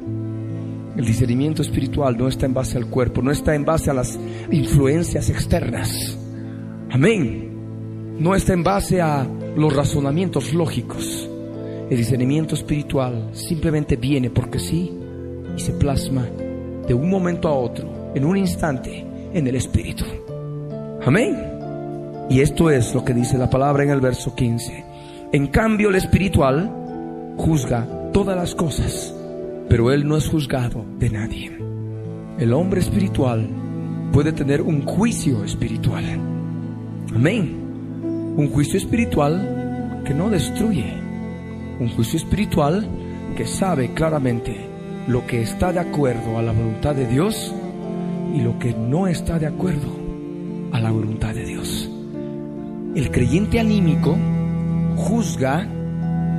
El discernimiento espiritual no está en base al cuerpo, no está en base a las influencias externas. Amén. No está en base a los razonamientos lógicos el discernimiento espiritual simplemente viene porque sí y se plasma de un momento a otro, en un instante, en el Espíritu. Amén. Y esto es lo que dice la palabra en el verso 15. En cambio, el espiritual juzga todas las cosas, pero él no es juzgado de nadie. El hombre espiritual puede tener un juicio espiritual. Amén. Un juicio espiritual que no destruye, un juicio espiritual que sabe claramente lo que está de acuerdo a la voluntad de Dios y lo que no está de acuerdo a la voluntad de Dios. El creyente anímico juzga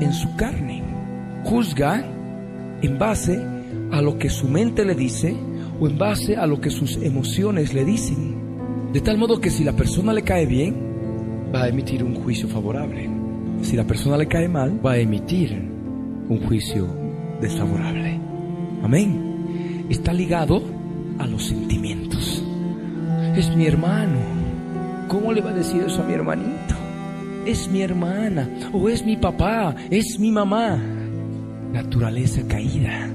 en su carne, juzga en base a lo que su mente le dice o en base a lo que sus emociones le dicen. De tal modo que si la persona le cae bien, va a emitir un juicio favorable si la persona le cae mal, va a emitir un juicio desfavorable. Amén. Está ligado a los sentimientos. Es mi hermano. ¿Cómo le va a decir eso a mi hermanito? Es mi hermana o es mi papá, es mi mamá. Naturaleza caída.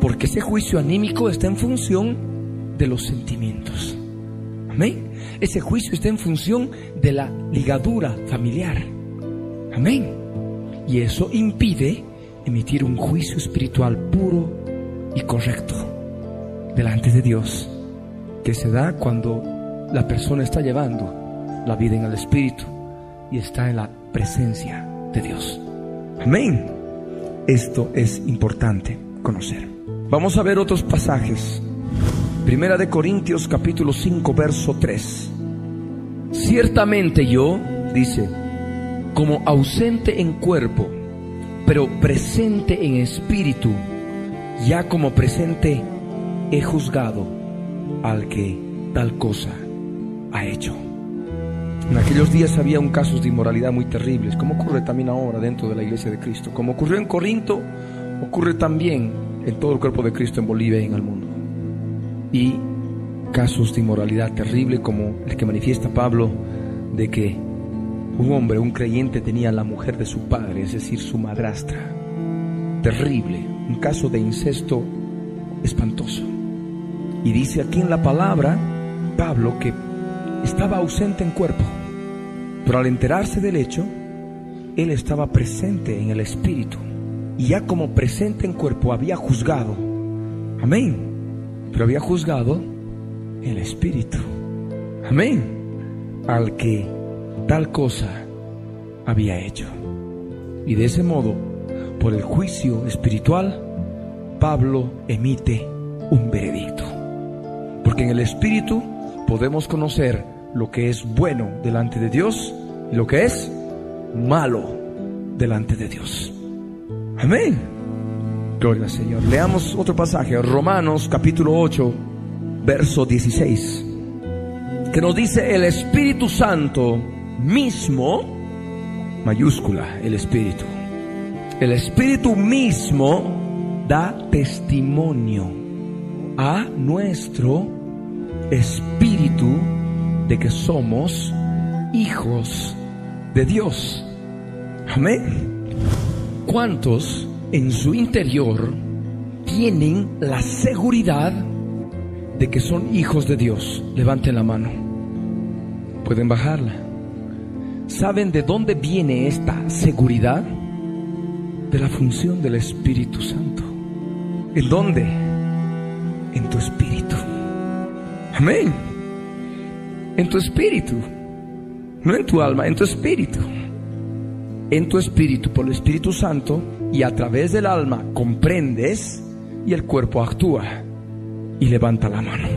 Porque ese juicio anímico está en función de los sentimientos. Amén. Ese juicio está en función de la ligadura familiar. Amén. Y eso impide emitir un juicio espiritual puro y correcto delante de Dios, que se da cuando la persona está llevando la vida en el Espíritu y está en la presencia de Dios. Amén. Esto es importante conocer. Vamos a ver otros pasajes. Primera de Corintios capítulo 5 verso 3. Ciertamente yo, dice, como ausente en cuerpo, pero presente en espíritu, ya como presente he juzgado al que tal cosa ha hecho. En aquellos días había un casos de inmoralidad muy terribles, como ocurre también ahora dentro de la iglesia de Cristo. Como ocurrió en Corinto, ocurre también en todo el cuerpo de Cristo en Bolivia y en el mundo. Y casos de inmoralidad terrible como el que manifiesta Pablo de que un hombre, un creyente tenía la mujer de su padre, es decir, su madrastra. Terrible, un caso de incesto espantoso. Y dice aquí en la palabra Pablo que estaba ausente en cuerpo, pero al enterarse del hecho, él estaba presente en el espíritu. Y ya como presente en cuerpo había juzgado. Amén. Pero había juzgado el espíritu. Amén. Al que tal cosa había hecho. Y de ese modo, por el juicio espiritual, Pablo emite un veredicto. Porque en el espíritu podemos conocer lo que es bueno delante de Dios y lo que es malo delante de Dios. Amén. Gloria al Señor. Leamos otro pasaje, Romanos capítulo 8, verso 16, que nos dice el Espíritu Santo mismo, mayúscula, el Espíritu. El Espíritu mismo da testimonio a nuestro espíritu de que somos hijos de Dios. Amén. ¿Cuántos en su interior tienen la seguridad de que son hijos de Dios? Levanten la mano. Pueden bajarla. ¿Saben de dónde viene esta seguridad? De la función del Espíritu Santo. ¿En dónde? En tu espíritu. Amén. En tu espíritu. No en tu alma, en tu espíritu. En tu espíritu, por el Espíritu Santo, y a través del alma comprendes y el cuerpo actúa y levanta la mano.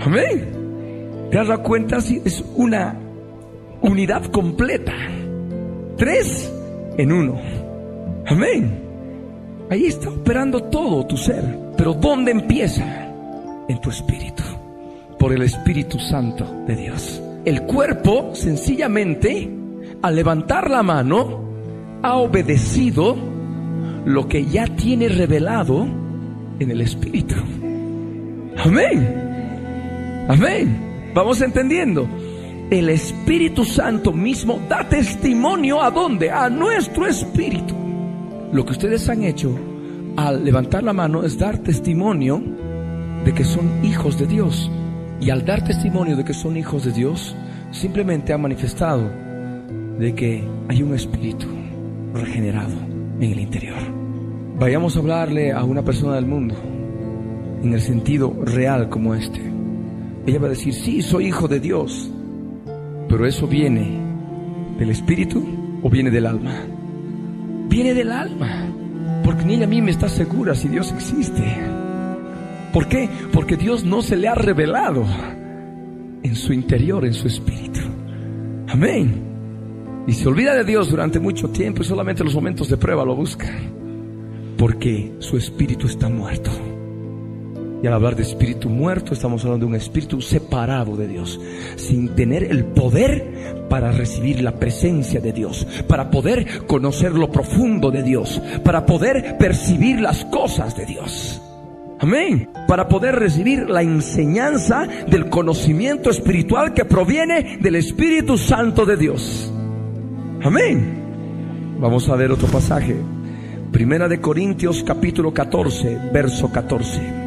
Amén. ¿Te has dado cuenta? Si es una unidad completa. Tres en uno. Amén. Ahí está operando todo tu ser. Pero ¿dónde empieza? En tu espíritu. Por el Espíritu Santo de Dios. El cuerpo, sencillamente, al levantar la mano, ha obedecido lo que ya tiene revelado en el Espíritu. Amén. Amén. Vamos entendiendo el Espíritu Santo mismo da testimonio a dónde? A nuestro espíritu. Lo que ustedes han hecho al levantar la mano es dar testimonio de que son hijos de Dios. Y al dar testimonio de que son hijos de Dios, simplemente ha manifestado de que hay un espíritu regenerado en el interior. Vayamos a hablarle a una persona del mundo en el sentido real como este. Ella va a decir, sí, soy hijo de Dios. Pero eso viene del espíritu o viene del alma. Viene del alma. Porque ni ella a mí me está segura si Dios existe. ¿Por qué? Porque Dios no se le ha revelado en su interior, en su espíritu. Amén. Y se olvida de Dios durante mucho tiempo y solamente en los momentos de prueba lo busca. Porque su espíritu está muerto. Y al hablar de espíritu muerto, estamos hablando de un espíritu separado de Dios, sin tener el poder para recibir la presencia de Dios, para poder conocer lo profundo de Dios, para poder percibir las cosas de Dios. Amén. Para poder recibir la enseñanza del conocimiento espiritual que proviene del Espíritu Santo de Dios. Amén. Vamos a ver otro pasaje. Primera de Corintios capítulo 14, verso 14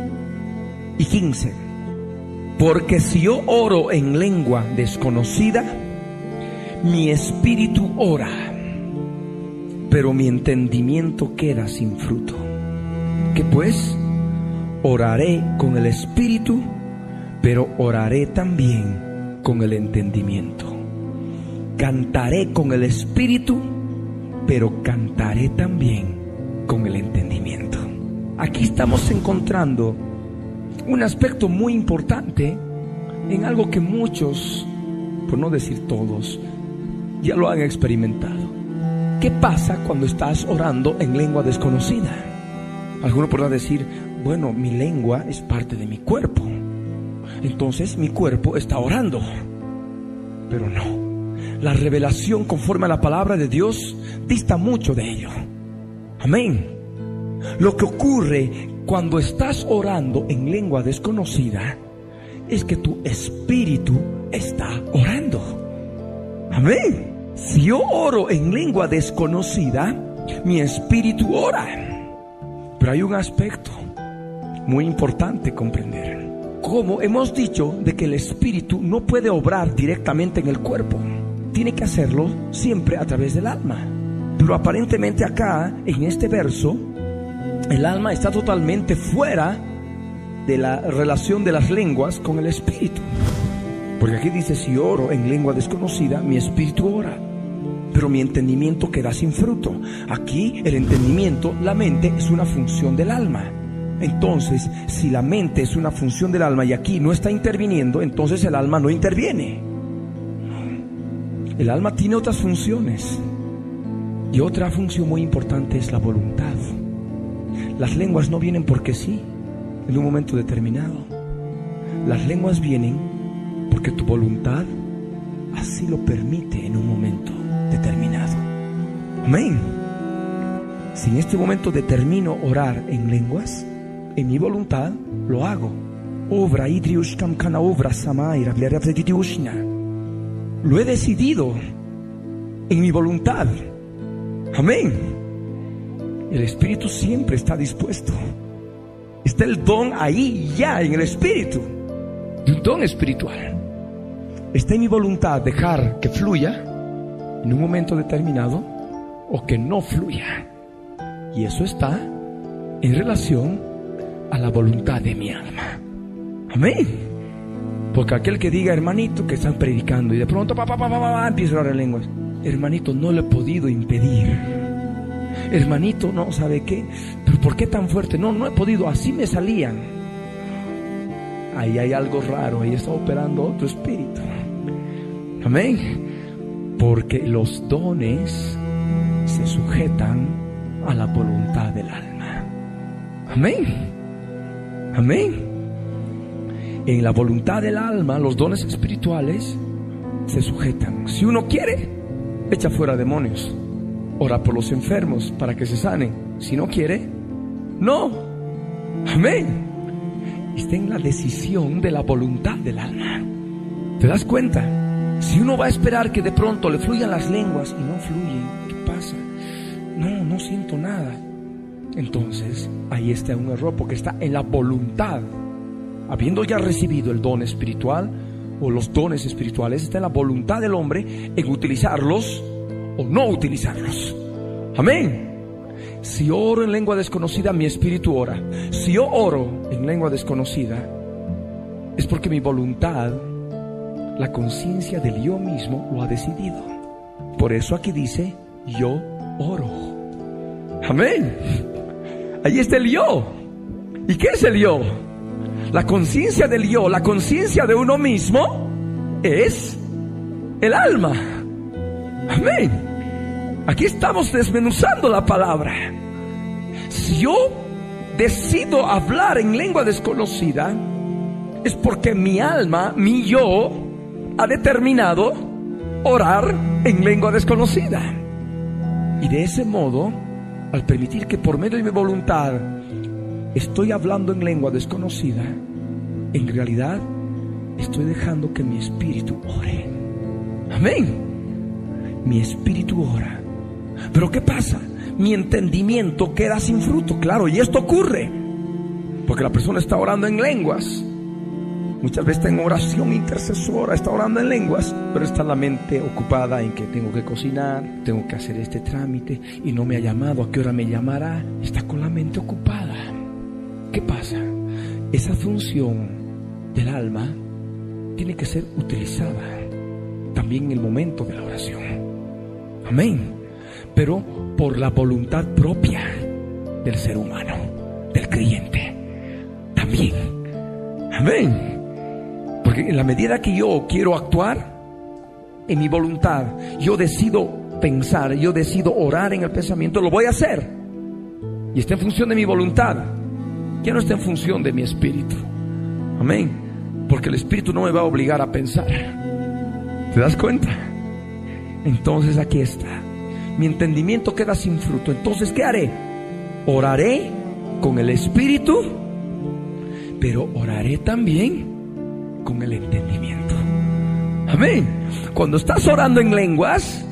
y 15. Porque si yo oro en lengua desconocida, mi espíritu ora, pero mi entendimiento queda sin fruto. Que pues oraré con el espíritu, pero oraré también con el entendimiento. Cantaré con el espíritu, pero cantaré también con el entendimiento. Aquí estamos encontrando un aspecto muy importante en algo que muchos, por no decir todos, ya lo han experimentado. ¿Qué pasa cuando estás orando en lengua desconocida? Alguno podrá decir, bueno, mi lengua es parte de mi cuerpo. Entonces mi cuerpo está orando. Pero no. La revelación conforme a la palabra de Dios dista mucho de ello. Amén. Lo que ocurre cuando estás orando en lengua desconocida es que tu espíritu está orando. Amén. Si yo oro en lengua desconocida, mi espíritu ora. Pero hay un aspecto muy importante comprender. Como hemos dicho de que el espíritu no puede obrar directamente en el cuerpo, tiene que hacerlo siempre a través del alma. Pero aparentemente acá, en este verso, el alma está totalmente fuera de la relación de las lenguas con el espíritu. Porque aquí dice, si oro en lengua desconocida, mi espíritu ora, pero mi entendimiento queda sin fruto. Aquí el entendimiento, la mente, es una función del alma. Entonces, si la mente es una función del alma y aquí no está interviniendo, entonces el alma no interviene. El alma tiene otras funciones. Y otra función muy importante es la voluntad. Las lenguas no vienen porque sí, en un momento determinado. Las lenguas vienen porque tu voluntad así lo permite en un momento determinado. Amén. Si en este momento determino orar en lenguas, en mi voluntad lo hago. Obra obra Lo he decidido en mi voluntad. Amén. El Espíritu siempre está dispuesto. Está el don ahí ya en el Espíritu. Un don espiritual. Está en mi voluntad dejar que fluya en un momento determinado o que no fluya. Y eso está en relación a la voluntad de mi alma. Amén. Porque aquel que diga, hermanito, que están predicando y de pronto pa, pa, pa, pa, empieza a hablar en lenguas. Hermanito, no le he podido impedir. Hermanito, no sabe qué. Pero ¿por qué tan fuerte? No, no he podido. Así me salían. Ahí hay algo raro. Ahí está operando otro espíritu. Amén. Porque los dones se sujetan a la voluntad del alma. Amén. Amén. En la voluntad del alma, los dones espirituales se sujetan. Si uno quiere, echa fuera demonios. Ora por los enfermos para que se sanen. Si no quiere, no. Amén. Está en la decisión de la voluntad del alma. ¿Te das cuenta? Si uno va a esperar que de pronto le fluyan las lenguas y no fluyen, ¿qué pasa? No, no siento nada. Entonces, ahí está un error porque está en la voluntad. Habiendo ya recibido el don espiritual o los dones espirituales, está en la voluntad del hombre en utilizarlos o no utilizarlos. Amén. Si oro en lengua desconocida, mi espíritu ora. Si yo oro en lengua desconocida, es porque mi voluntad, la conciencia del yo mismo, lo ha decidido. Por eso aquí dice, yo oro. Amén. Ahí está el yo. ¿Y qué es el yo? La conciencia del yo, la conciencia de uno mismo, es el alma. Amén. Aquí estamos desmenuzando la palabra. Si yo decido hablar en lengua desconocida, es porque mi alma, mi yo, ha determinado orar en lengua desconocida. Y de ese modo, al permitir que por medio de mi voluntad estoy hablando en lengua desconocida, en realidad estoy dejando que mi espíritu ore. Amén. Mi espíritu ora. Pero ¿qué pasa? Mi entendimiento queda sin fruto, claro, y esto ocurre porque la persona está orando en lenguas. Muchas veces está en oración intercesora, está orando en lenguas, pero está la mente ocupada en que tengo que cocinar, tengo que hacer este trámite y no me ha llamado, a qué hora me llamará. Está con la mente ocupada. ¿Qué pasa? Esa función del alma tiene que ser utilizada también en el momento de la oración. Amén. Pero por la voluntad propia del ser humano, del creyente. También. Amén. Porque en la medida que yo quiero actuar, en mi voluntad, yo decido pensar, yo decido orar en el pensamiento, lo voy a hacer. Y está en función de mi voluntad. ya no está en función de mi espíritu. Amén. Porque el espíritu no me va a obligar a pensar. ¿Te das cuenta? Entonces aquí está. Mi entendimiento queda sin fruto. Entonces, ¿qué haré? Oraré con el espíritu, pero oraré también con el entendimiento. Amén. Cuando estás orando en lenguas,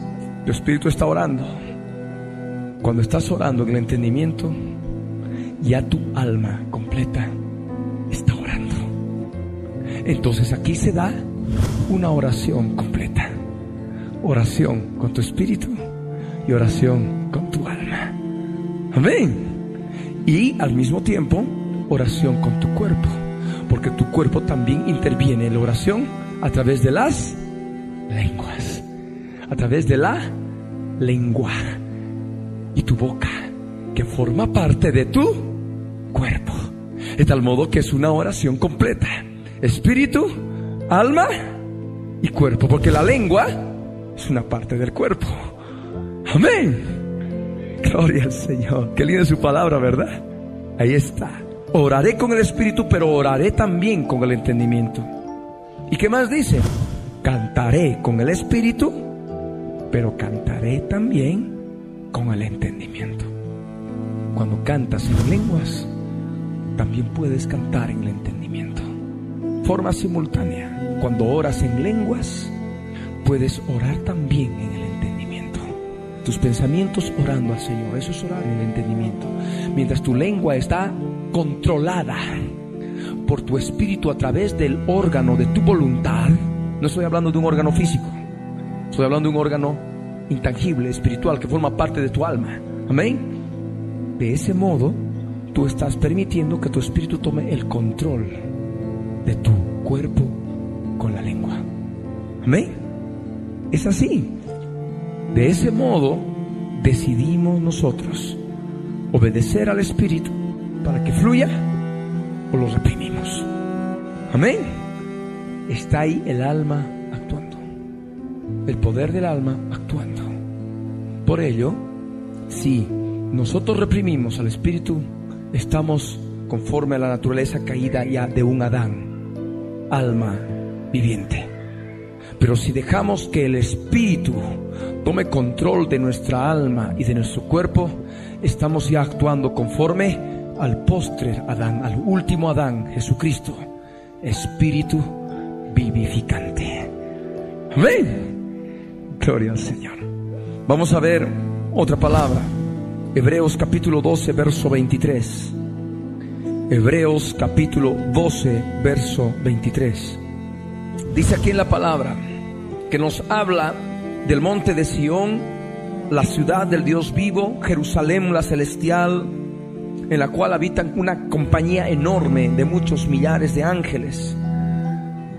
tu espíritu está orando. Cuando estás orando en el entendimiento, ya tu alma completa está orando. Entonces aquí se da una oración completa. Oración con tu espíritu y oración con tu alma. Amén. Y al mismo tiempo, oración con tu cuerpo. Porque tu cuerpo también interviene en la oración a través de las lenguas. A través de la lengua. Y tu boca, que forma parte de tu cuerpo. De tal modo que es una oración completa. Espíritu, alma y cuerpo. Porque la lengua es una parte del cuerpo. Amén. Gloria al Señor. Qué linda su palabra, ¿verdad? Ahí está. Oraré con el Espíritu, pero oraré también con el entendimiento. ¿Y qué más dice? Cantaré con el Espíritu, pero cantaré también con el entendimiento. Cuando cantas en lenguas, también puedes cantar en el entendimiento. Forma simultánea. Cuando oras en lenguas, puedes orar también en el entendimiento. Tus pensamientos orando al Señor, eso es orar en el entendimiento. Mientras tu lengua está controlada por tu espíritu a través del órgano de tu voluntad, no estoy hablando de un órgano físico, estoy hablando de un órgano intangible, espiritual, que forma parte de tu alma. Amén. De ese modo, tú estás permitiendo que tu espíritu tome el control de tu cuerpo con la lengua. Amén. Es así. De ese modo decidimos nosotros obedecer al Espíritu para que fluya o lo reprimimos. Amén. Está ahí el alma actuando. El poder del alma actuando. Por ello, si nosotros reprimimos al Espíritu, estamos conforme a la naturaleza caída ya de un Adán, alma viviente. Pero si dejamos que el Espíritu tome control de nuestra alma y de nuestro cuerpo, estamos ya actuando conforme al postre Adán, al último Adán, Jesucristo, Espíritu vivificante. Amén. Gloria al Señor. Vamos a ver otra palabra. Hebreos capítulo 12, verso 23. Hebreos capítulo 12, verso 23. Dice aquí en la palabra que nos habla del monte de Sión, la ciudad del Dios vivo, Jerusalén la celestial, en la cual habitan una compañía enorme de muchos millares de ángeles.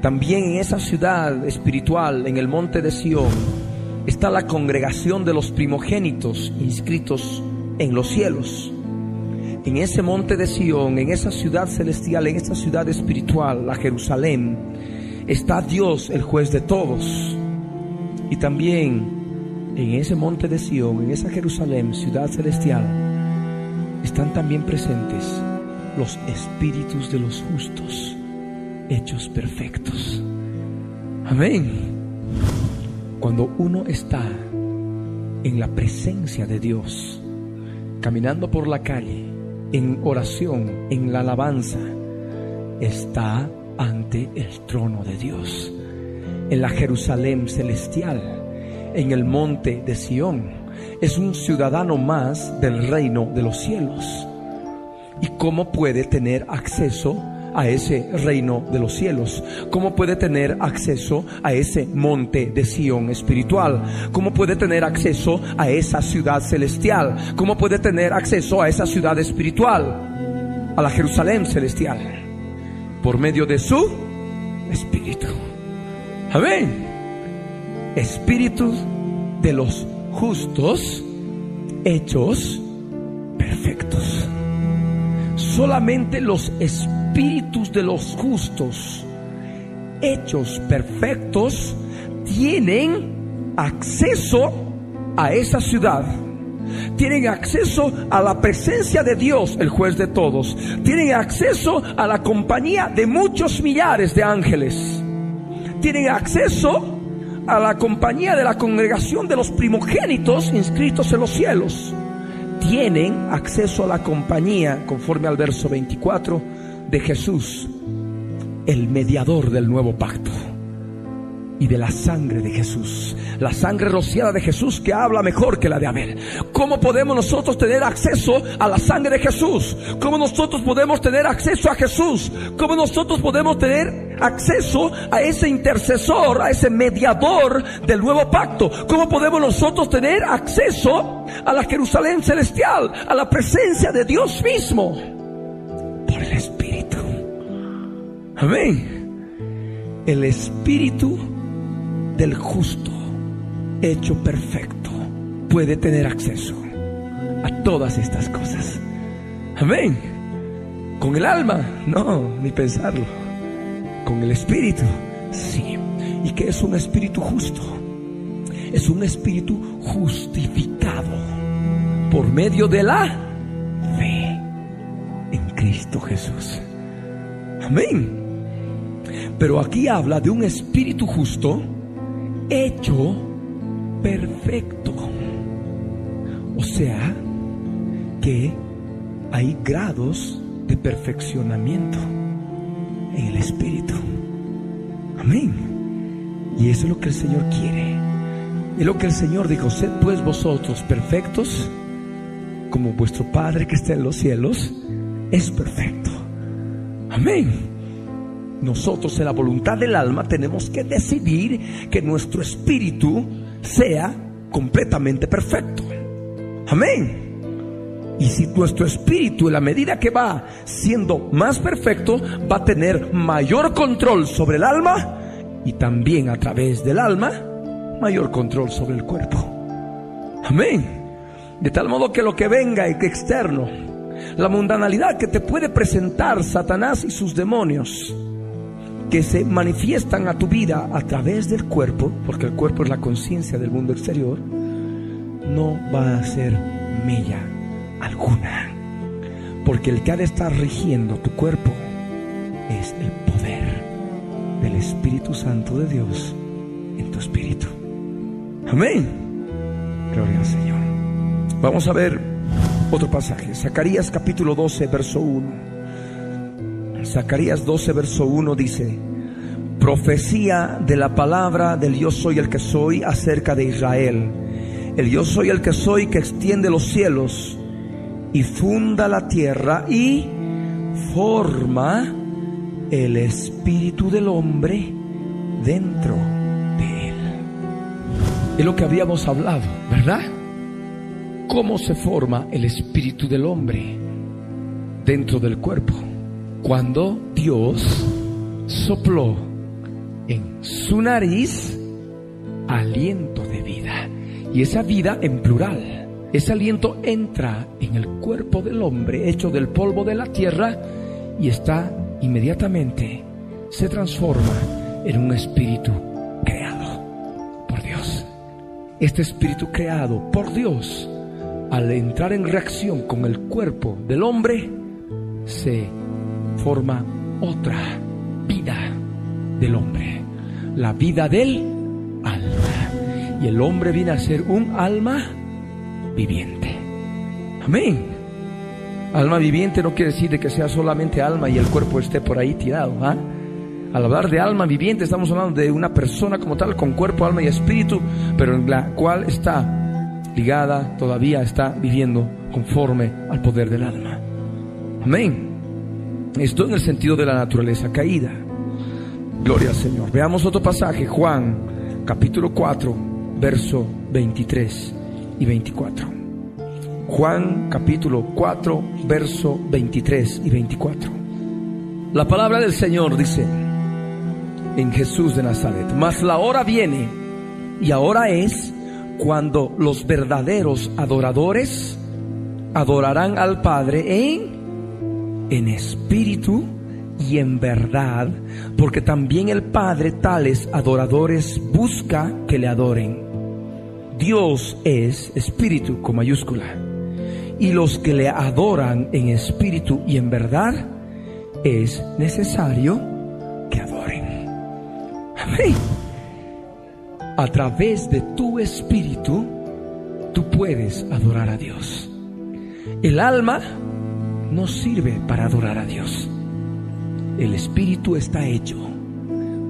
También en esa ciudad espiritual, en el monte de Sión, está la congregación de los primogénitos inscritos en los cielos. En ese monte de Sión, en esa ciudad celestial, en esa ciudad espiritual, la Jerusalén, está Dios, el juez de todos. Y también en ese monte de Sión, en esa Jerusalén, ciudad celestial, están también presentes los espíritus de los justos, hechos perfectos. Amén. Cuando uno está en la presencia de Dios, caminando por la calle, en oración, en la alabanza, está ante el trono de Dios, en la Jerusalén celestial, en el monte de Sión. Es un ciudadano más del reino de los cielos. ¿Y cómo puede tener acceso a ese reino de los cielos? ¿Cómo puede tener acceso a ese monte de Sión espiritual? ¿Cómo puede tener acceso a esa ciudad celestial? ¿Cómo puede tener acceso a esa ciudad espiritual? A la Jerusalén celestial por medio de su espíritu. Amén. Espíritu de los justos hechos perfectos. Solamente los espíritus de los justos hechos perfectos tienen acceso a esa ciudad, Tienen acceso a la presencia de Dios, el juez de todos. Tienen acceso a la compañía de muchos millares de ángeles. Tienen acceso a la compañía de la congregación de los primogénitos inscritos en los cielos. Tienen acceso a la compañía, conforme al verso 24, de Jesús, el mediador del nuevo pacto y de la sangre de Jesús. La sangre rociada de Jesús que habla mejor que la de Abel. ¿Cómo podemos nosotros tener acceso a la sangre de Jesús? ¿Cómo nosotros podemos tener acceso a Jesús? ¿Cómo nosotros podemos tener acceso a ese intercesor, a ese mediador del nuevo pacto? ¿Cómo podemos nosotros tener acceso a la Jerusalén celestial, a la presencia de Dios mismo? Por el Espíritu. Amén. El Espíritu del justo hecho perfecto puede tener acceso a todas estas cosas. Amén. Con el alma, no, ni pensarlo. Con el espíritu, sí. ¿Y que es un espíritu justo? Es un espíritu justificado por medio de la fe en Cristo Jesús. Amén. Pero aquí habla de un espíritu justo hecho perfecto. O sea, que hay grados de perfeccionamiento en el Espíritu. Amén. Y eso es lo que el Señor quiere. Es lo que el Señor dijo, sed pues vosotros perfectos, como vuestro Padre que está en los cielos es perfecto. Amén nosotros en la voluntad del alma tenemos que decidir que nuestro espíritu sea completamente perfecto. Amén. Y si nuestro espíritu, en la medida que va siendo más perfecto, va a tener mayor control sobre el alma y también a través del alma, mayor control sobre el cuerpo. Amén. De tal modo que lo que venga externo, la mundanalidad que te puede presentar Satanás y sus demonios, que se manifiestan a tu vida a través del cuerpo, porque el cuerpo es la conciencia del mundo exterior, no va a ser mella alguna. Porque el que ha de estar rigiendo tu cuerpo es el poder del Espíritu Santo de Dios en tu espíritu. Amén. Gloria al Señor. Vamos a ver otro pasaje. Zacarías capítulo 12, verso 1. Zacarías 12, verso 1 dice, profecía de la palabra del yo soy el que soy acerca de Israel. El yo soy el que soy que extiende los cielos y funda la tierra y forma el espíritu del hombre dentro de él. Es lo que habíamos hablado, ¿verdad? ¿Cómo se forma el espíritu del hombre dentro del cuerpo? Cuando Dios sopló en su nariz aliento de vida. Y esa vida en plural, ese aliento entra en el cuerpo del hombre hecho del polvo de la tierra y está inmediatamente, se transforma en un espíritu creado por Dios. Este espíritu creado por Dios, al entrar en reacción con el cuerpo del hombre, se forma otra vida del hombre, la vida del alma. Y el hombre viene a ser un alma viviente. Amén. Alma viviente no quiere decir de que sea solamente alma y el cuerpo esté por ahí tirado. ¿ah? Al hablar de alma viviente estamos hablando de una persona como tal, con cuerpo, alma y espíritu, pero en la cual está ligada, todavía está viviendo conforme al poder del alma. Amén. Esto en el sentido de la naturaleza caída. Gloria al Señor. Veamos otro pasaje, Juan capítulo 4, verso 23 y 24. Juan capítulo 4, verso 23 y 24. La palabra del Señor dice en Jesús de Nazaret, mas la hora viene y ahora es cuando los verdaderos adoradores adorarán al Padre en en espíritu y en verdad, porque también el Padre tales adoradores busca que le adoren. Dios es espíritu con mayúscula. Y los que le adoran en espíritu y en verdad, es necesario que adoren. Amén. A través de tu espíritu, tú puedes adorar a Dios. El alma no sirve para adorar a Dios. El espíritu está hecho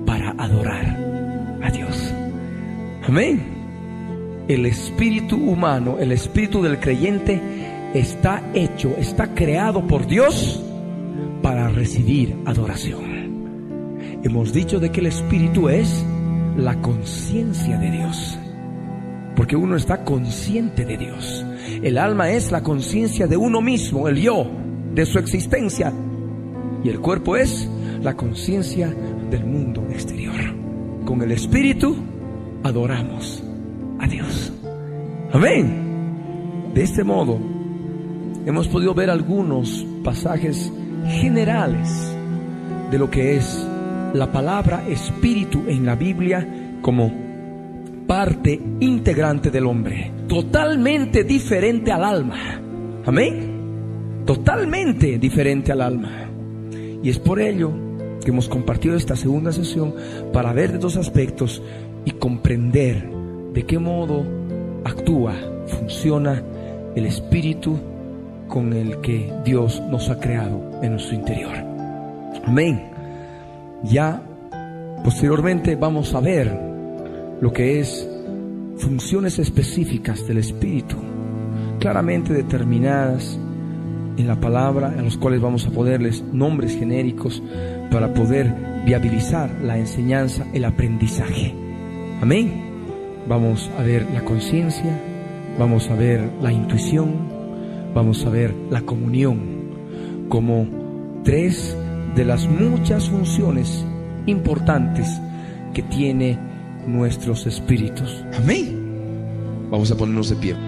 para adorar a Dios. Amén. El espíritu humano, el espíritu del creyente está hecho, está creado por Dios para recibir adoración. Hemos dicho de que el espíritu es la conciencia de Dios. Porque uno está consciente de Dios. El alma es la conciencia de uno mismo, el yo, de su existencia. Y el cuerpo es la conciencia del mundo exterior. Con el espíritu adoramos a Dios. Amén. De este modo, hemos podido ver algunos pasajes generales de lo que es la palabra espíritu en la Biblia como parte integrante del hombre, totalmente diferente al alma. Amén. Totalmente diferente al alma. Y es por ello que hemos compartido esta segunda sesión para ver dos aspectos y comprender de qué modo actúa, funciona el espíritu con el que Dios nos ha creado en nuestro interior. Amén. Ya posteriormente vamos a ver lo que es funciones específicas del espíritu, claramente determinadas en la palabra, en los cuales vamos a ponerles nombres genéricos para poder viabilizar la enseñanza, el aprendizaje. Amén. Vamos a ver la conciencia, vamos a ver la intuición, vamos a ver la comunión como tres de las muchas funciones importantes que tiene nuestros espíritus. Amén. Vamos a ponernos de pie.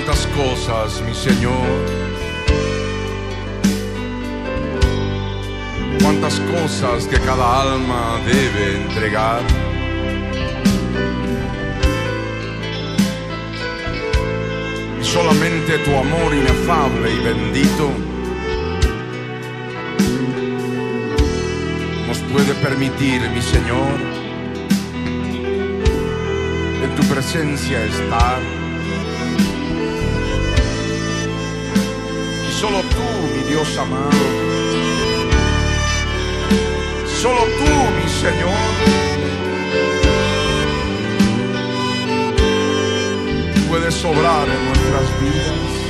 Hay cuantas cosas, mi Señor. Cuántas cosas que cada alma debe entregar. Y solamente tu amor inefable y bendito nos puede permitir, mi Señor, en tu presencia estar. Solo tú, mi Dios amado, solo tú, mi Señor, puedes sobrar en nuestras vidas.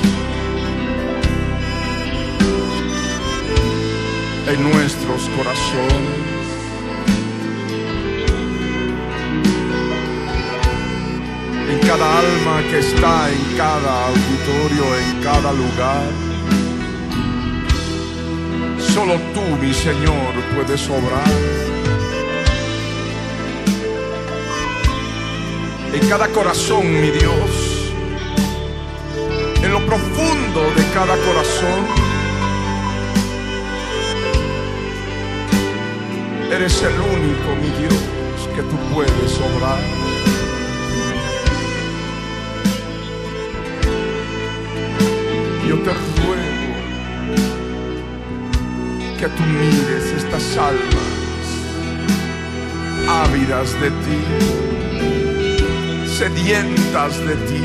en nuestros corazones. En cada alma que está en cada auditorio, en cada lugar. Solo tú, mi Señor, puedes obrar. En cada corazón, mi Dios. En lo profundo de cada corazón Eres el único, mi Dios, que tú puedes obrar. Que tú mires estas almas ávidas de ti, sedientas de ti.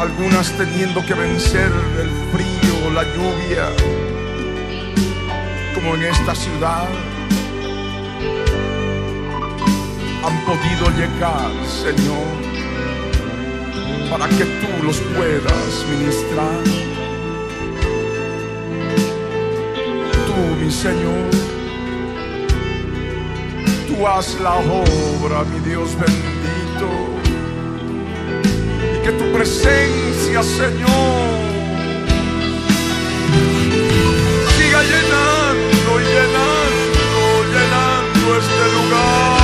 Algunas teniendo que vencer el frío, la lluvia, como en esta ciudad, han podido llegar, Señor, para que tú los puedas ministrar. Tú, mi Señor, tú haz la obra, mi Dios bendito, y que tu presencia, Señor, siga llenando y llenando, llenando este lugar.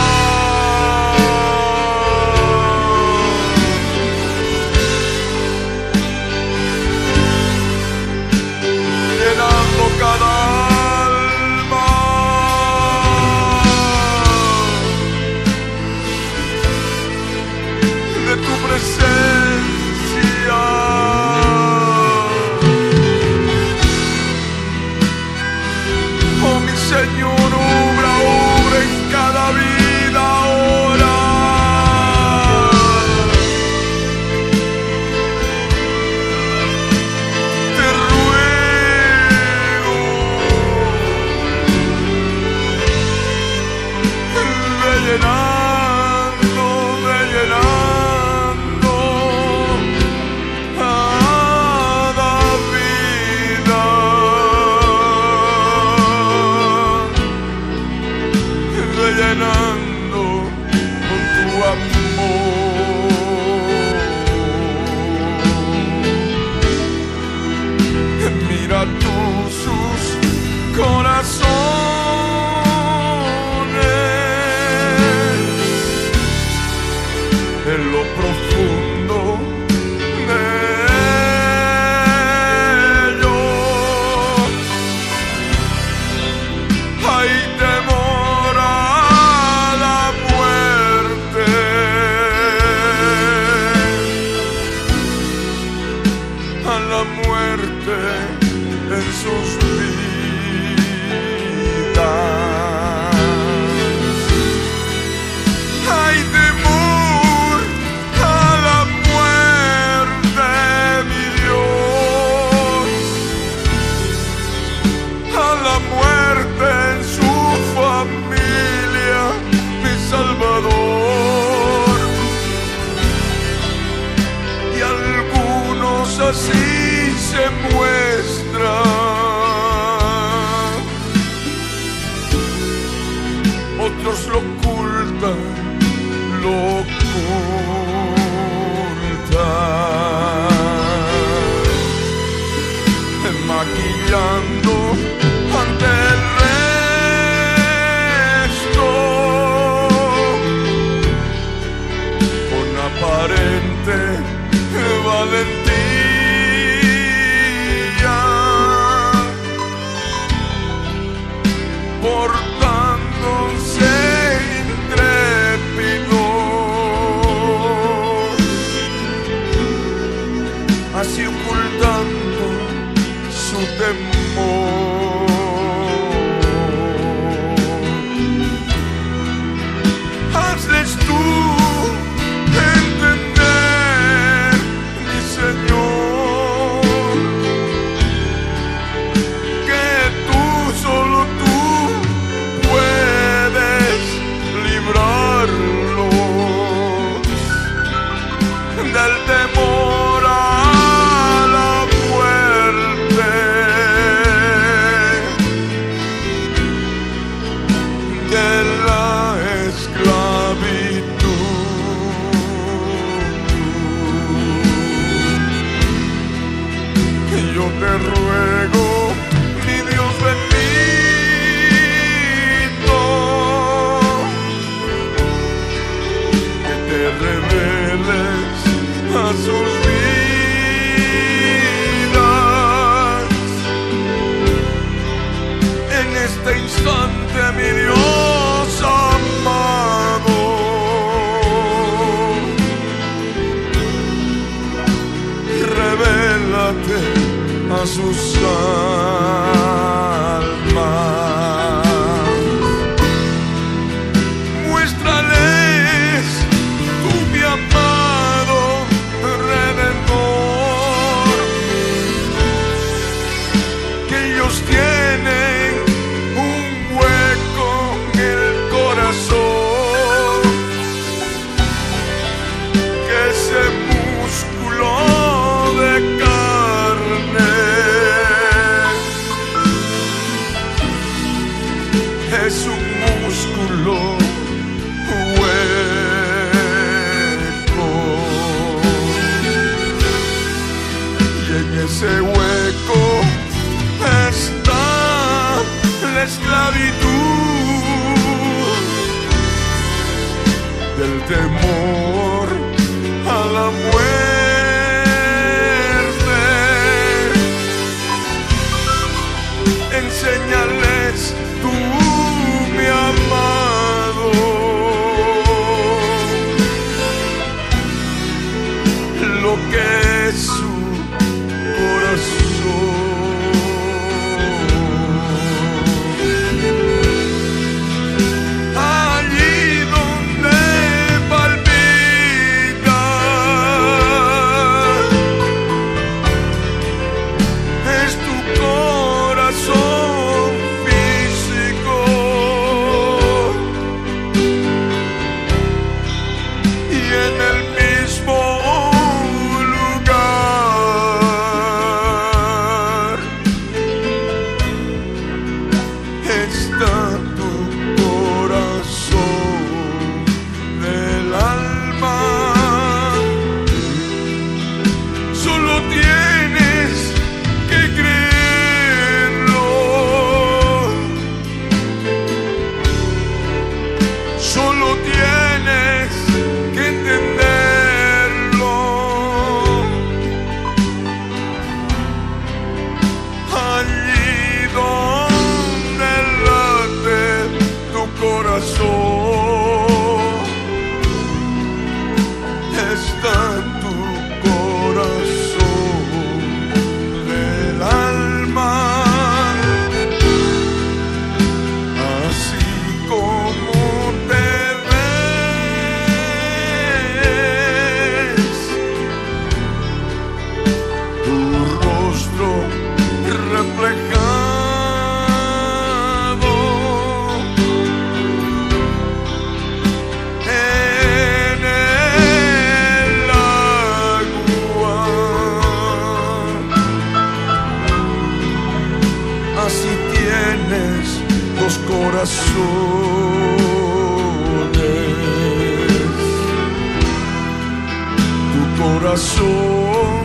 corazón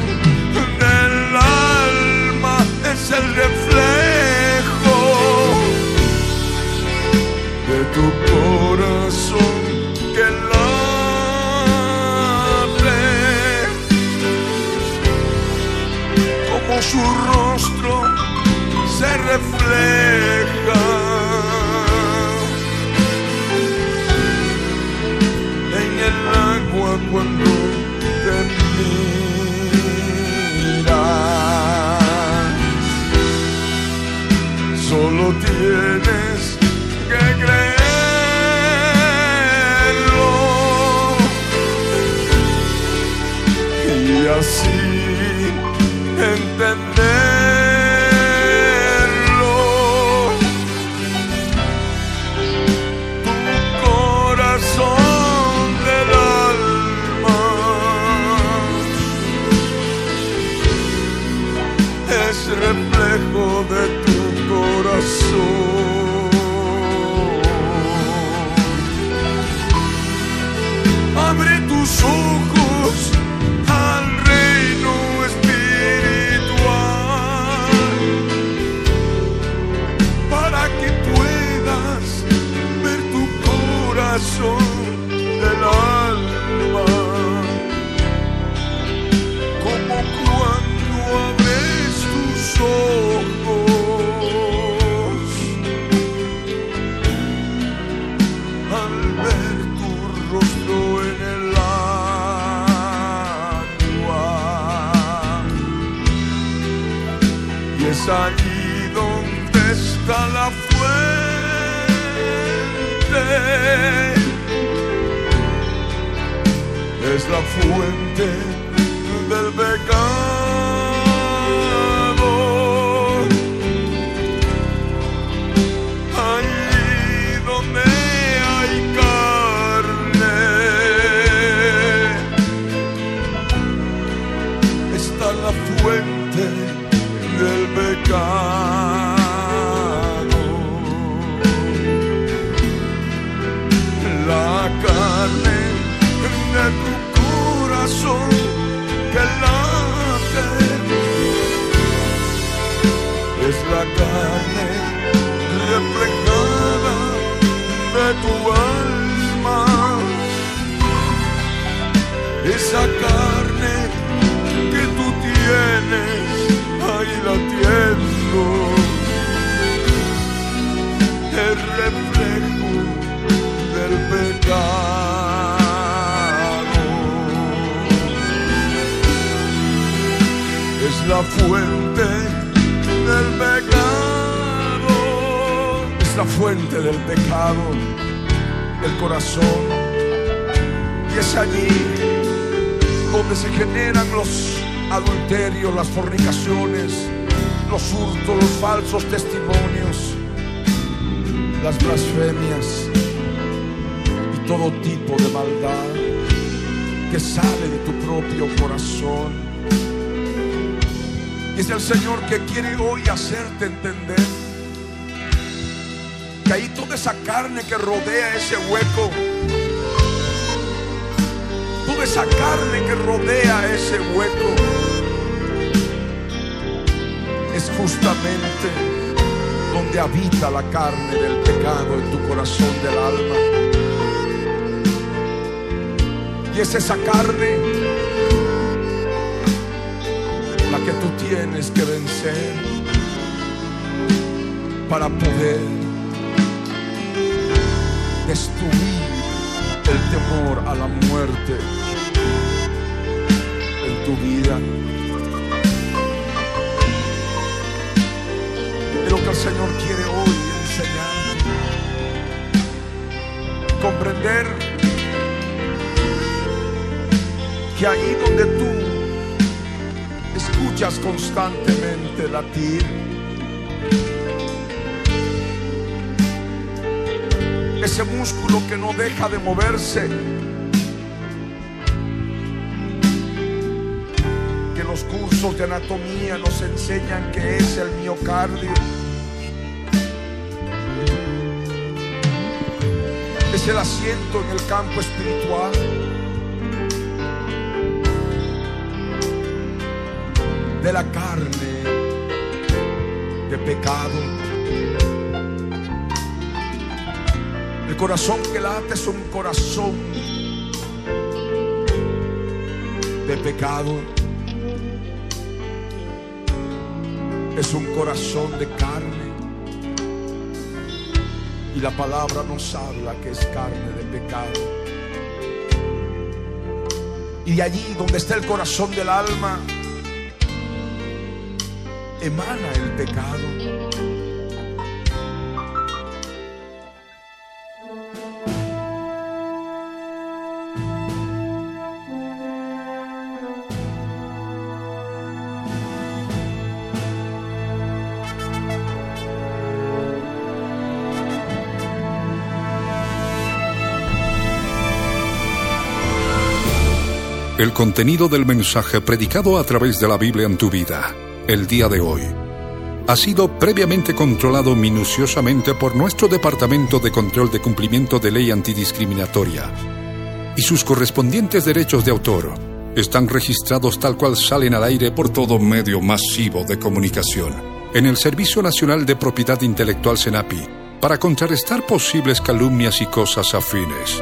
del alma es el reflejo de tu corazón que late como su rostro se refleja. en el agua Cuando solo tiene la fuente. carne reflejada de tu alma.
Esa carne que tú tienes ahí la latiendo. El reflejo del pecado. Es la fuente del pecado.
Es la fuente del pecado, el corazón. Y es allí donde se generan los adulterios, las fornicaciones, los hurtos, los falsos testimonios, las blasfemias y todo tipo de maldad que sale de tu propio corazón. Es el Señor que quiere hoy hacerte entender que ahí toda esa carne que rodea ese hueco, toda esa carne que rodea ese hueco, es justamente donde habita la carne del pecado en tu corazón del alma. Y es esa carne que tú tienes que vencer para poder destruir el temor a la muerte en tu vida. Es lo que el Señor quiere hoy enseñarte. Comprender que ahí donde tú constantemente latir, ese músculo que no deja de moverse, que los cursos de anatomía nos enseñan que es el miocardio. Es el asiento en el campo espiritual. De la carne de pecado. El corazón que late es un corazón de pecado. Es un corazón de carne. Y la palabra nos habla que es carne de pecado. Y allí donde está el corazón del alma, emana el pecado.
El contenido del mensaje predicado a través de la Biblia en tu vida, el día de hoy, ha sido previamente controlado minuciosamente por nuestro Departamento de Control de Cumplimiento de Ley Antidiscriminatoria y sus correspondientes derechos de autor están registrados tal cual salen al aire por todo medio masivo de comunicación en el Servicio Nacional de Propiedad Intelectual SENAPI para contrarrestar posibles calumnias y cosas afines.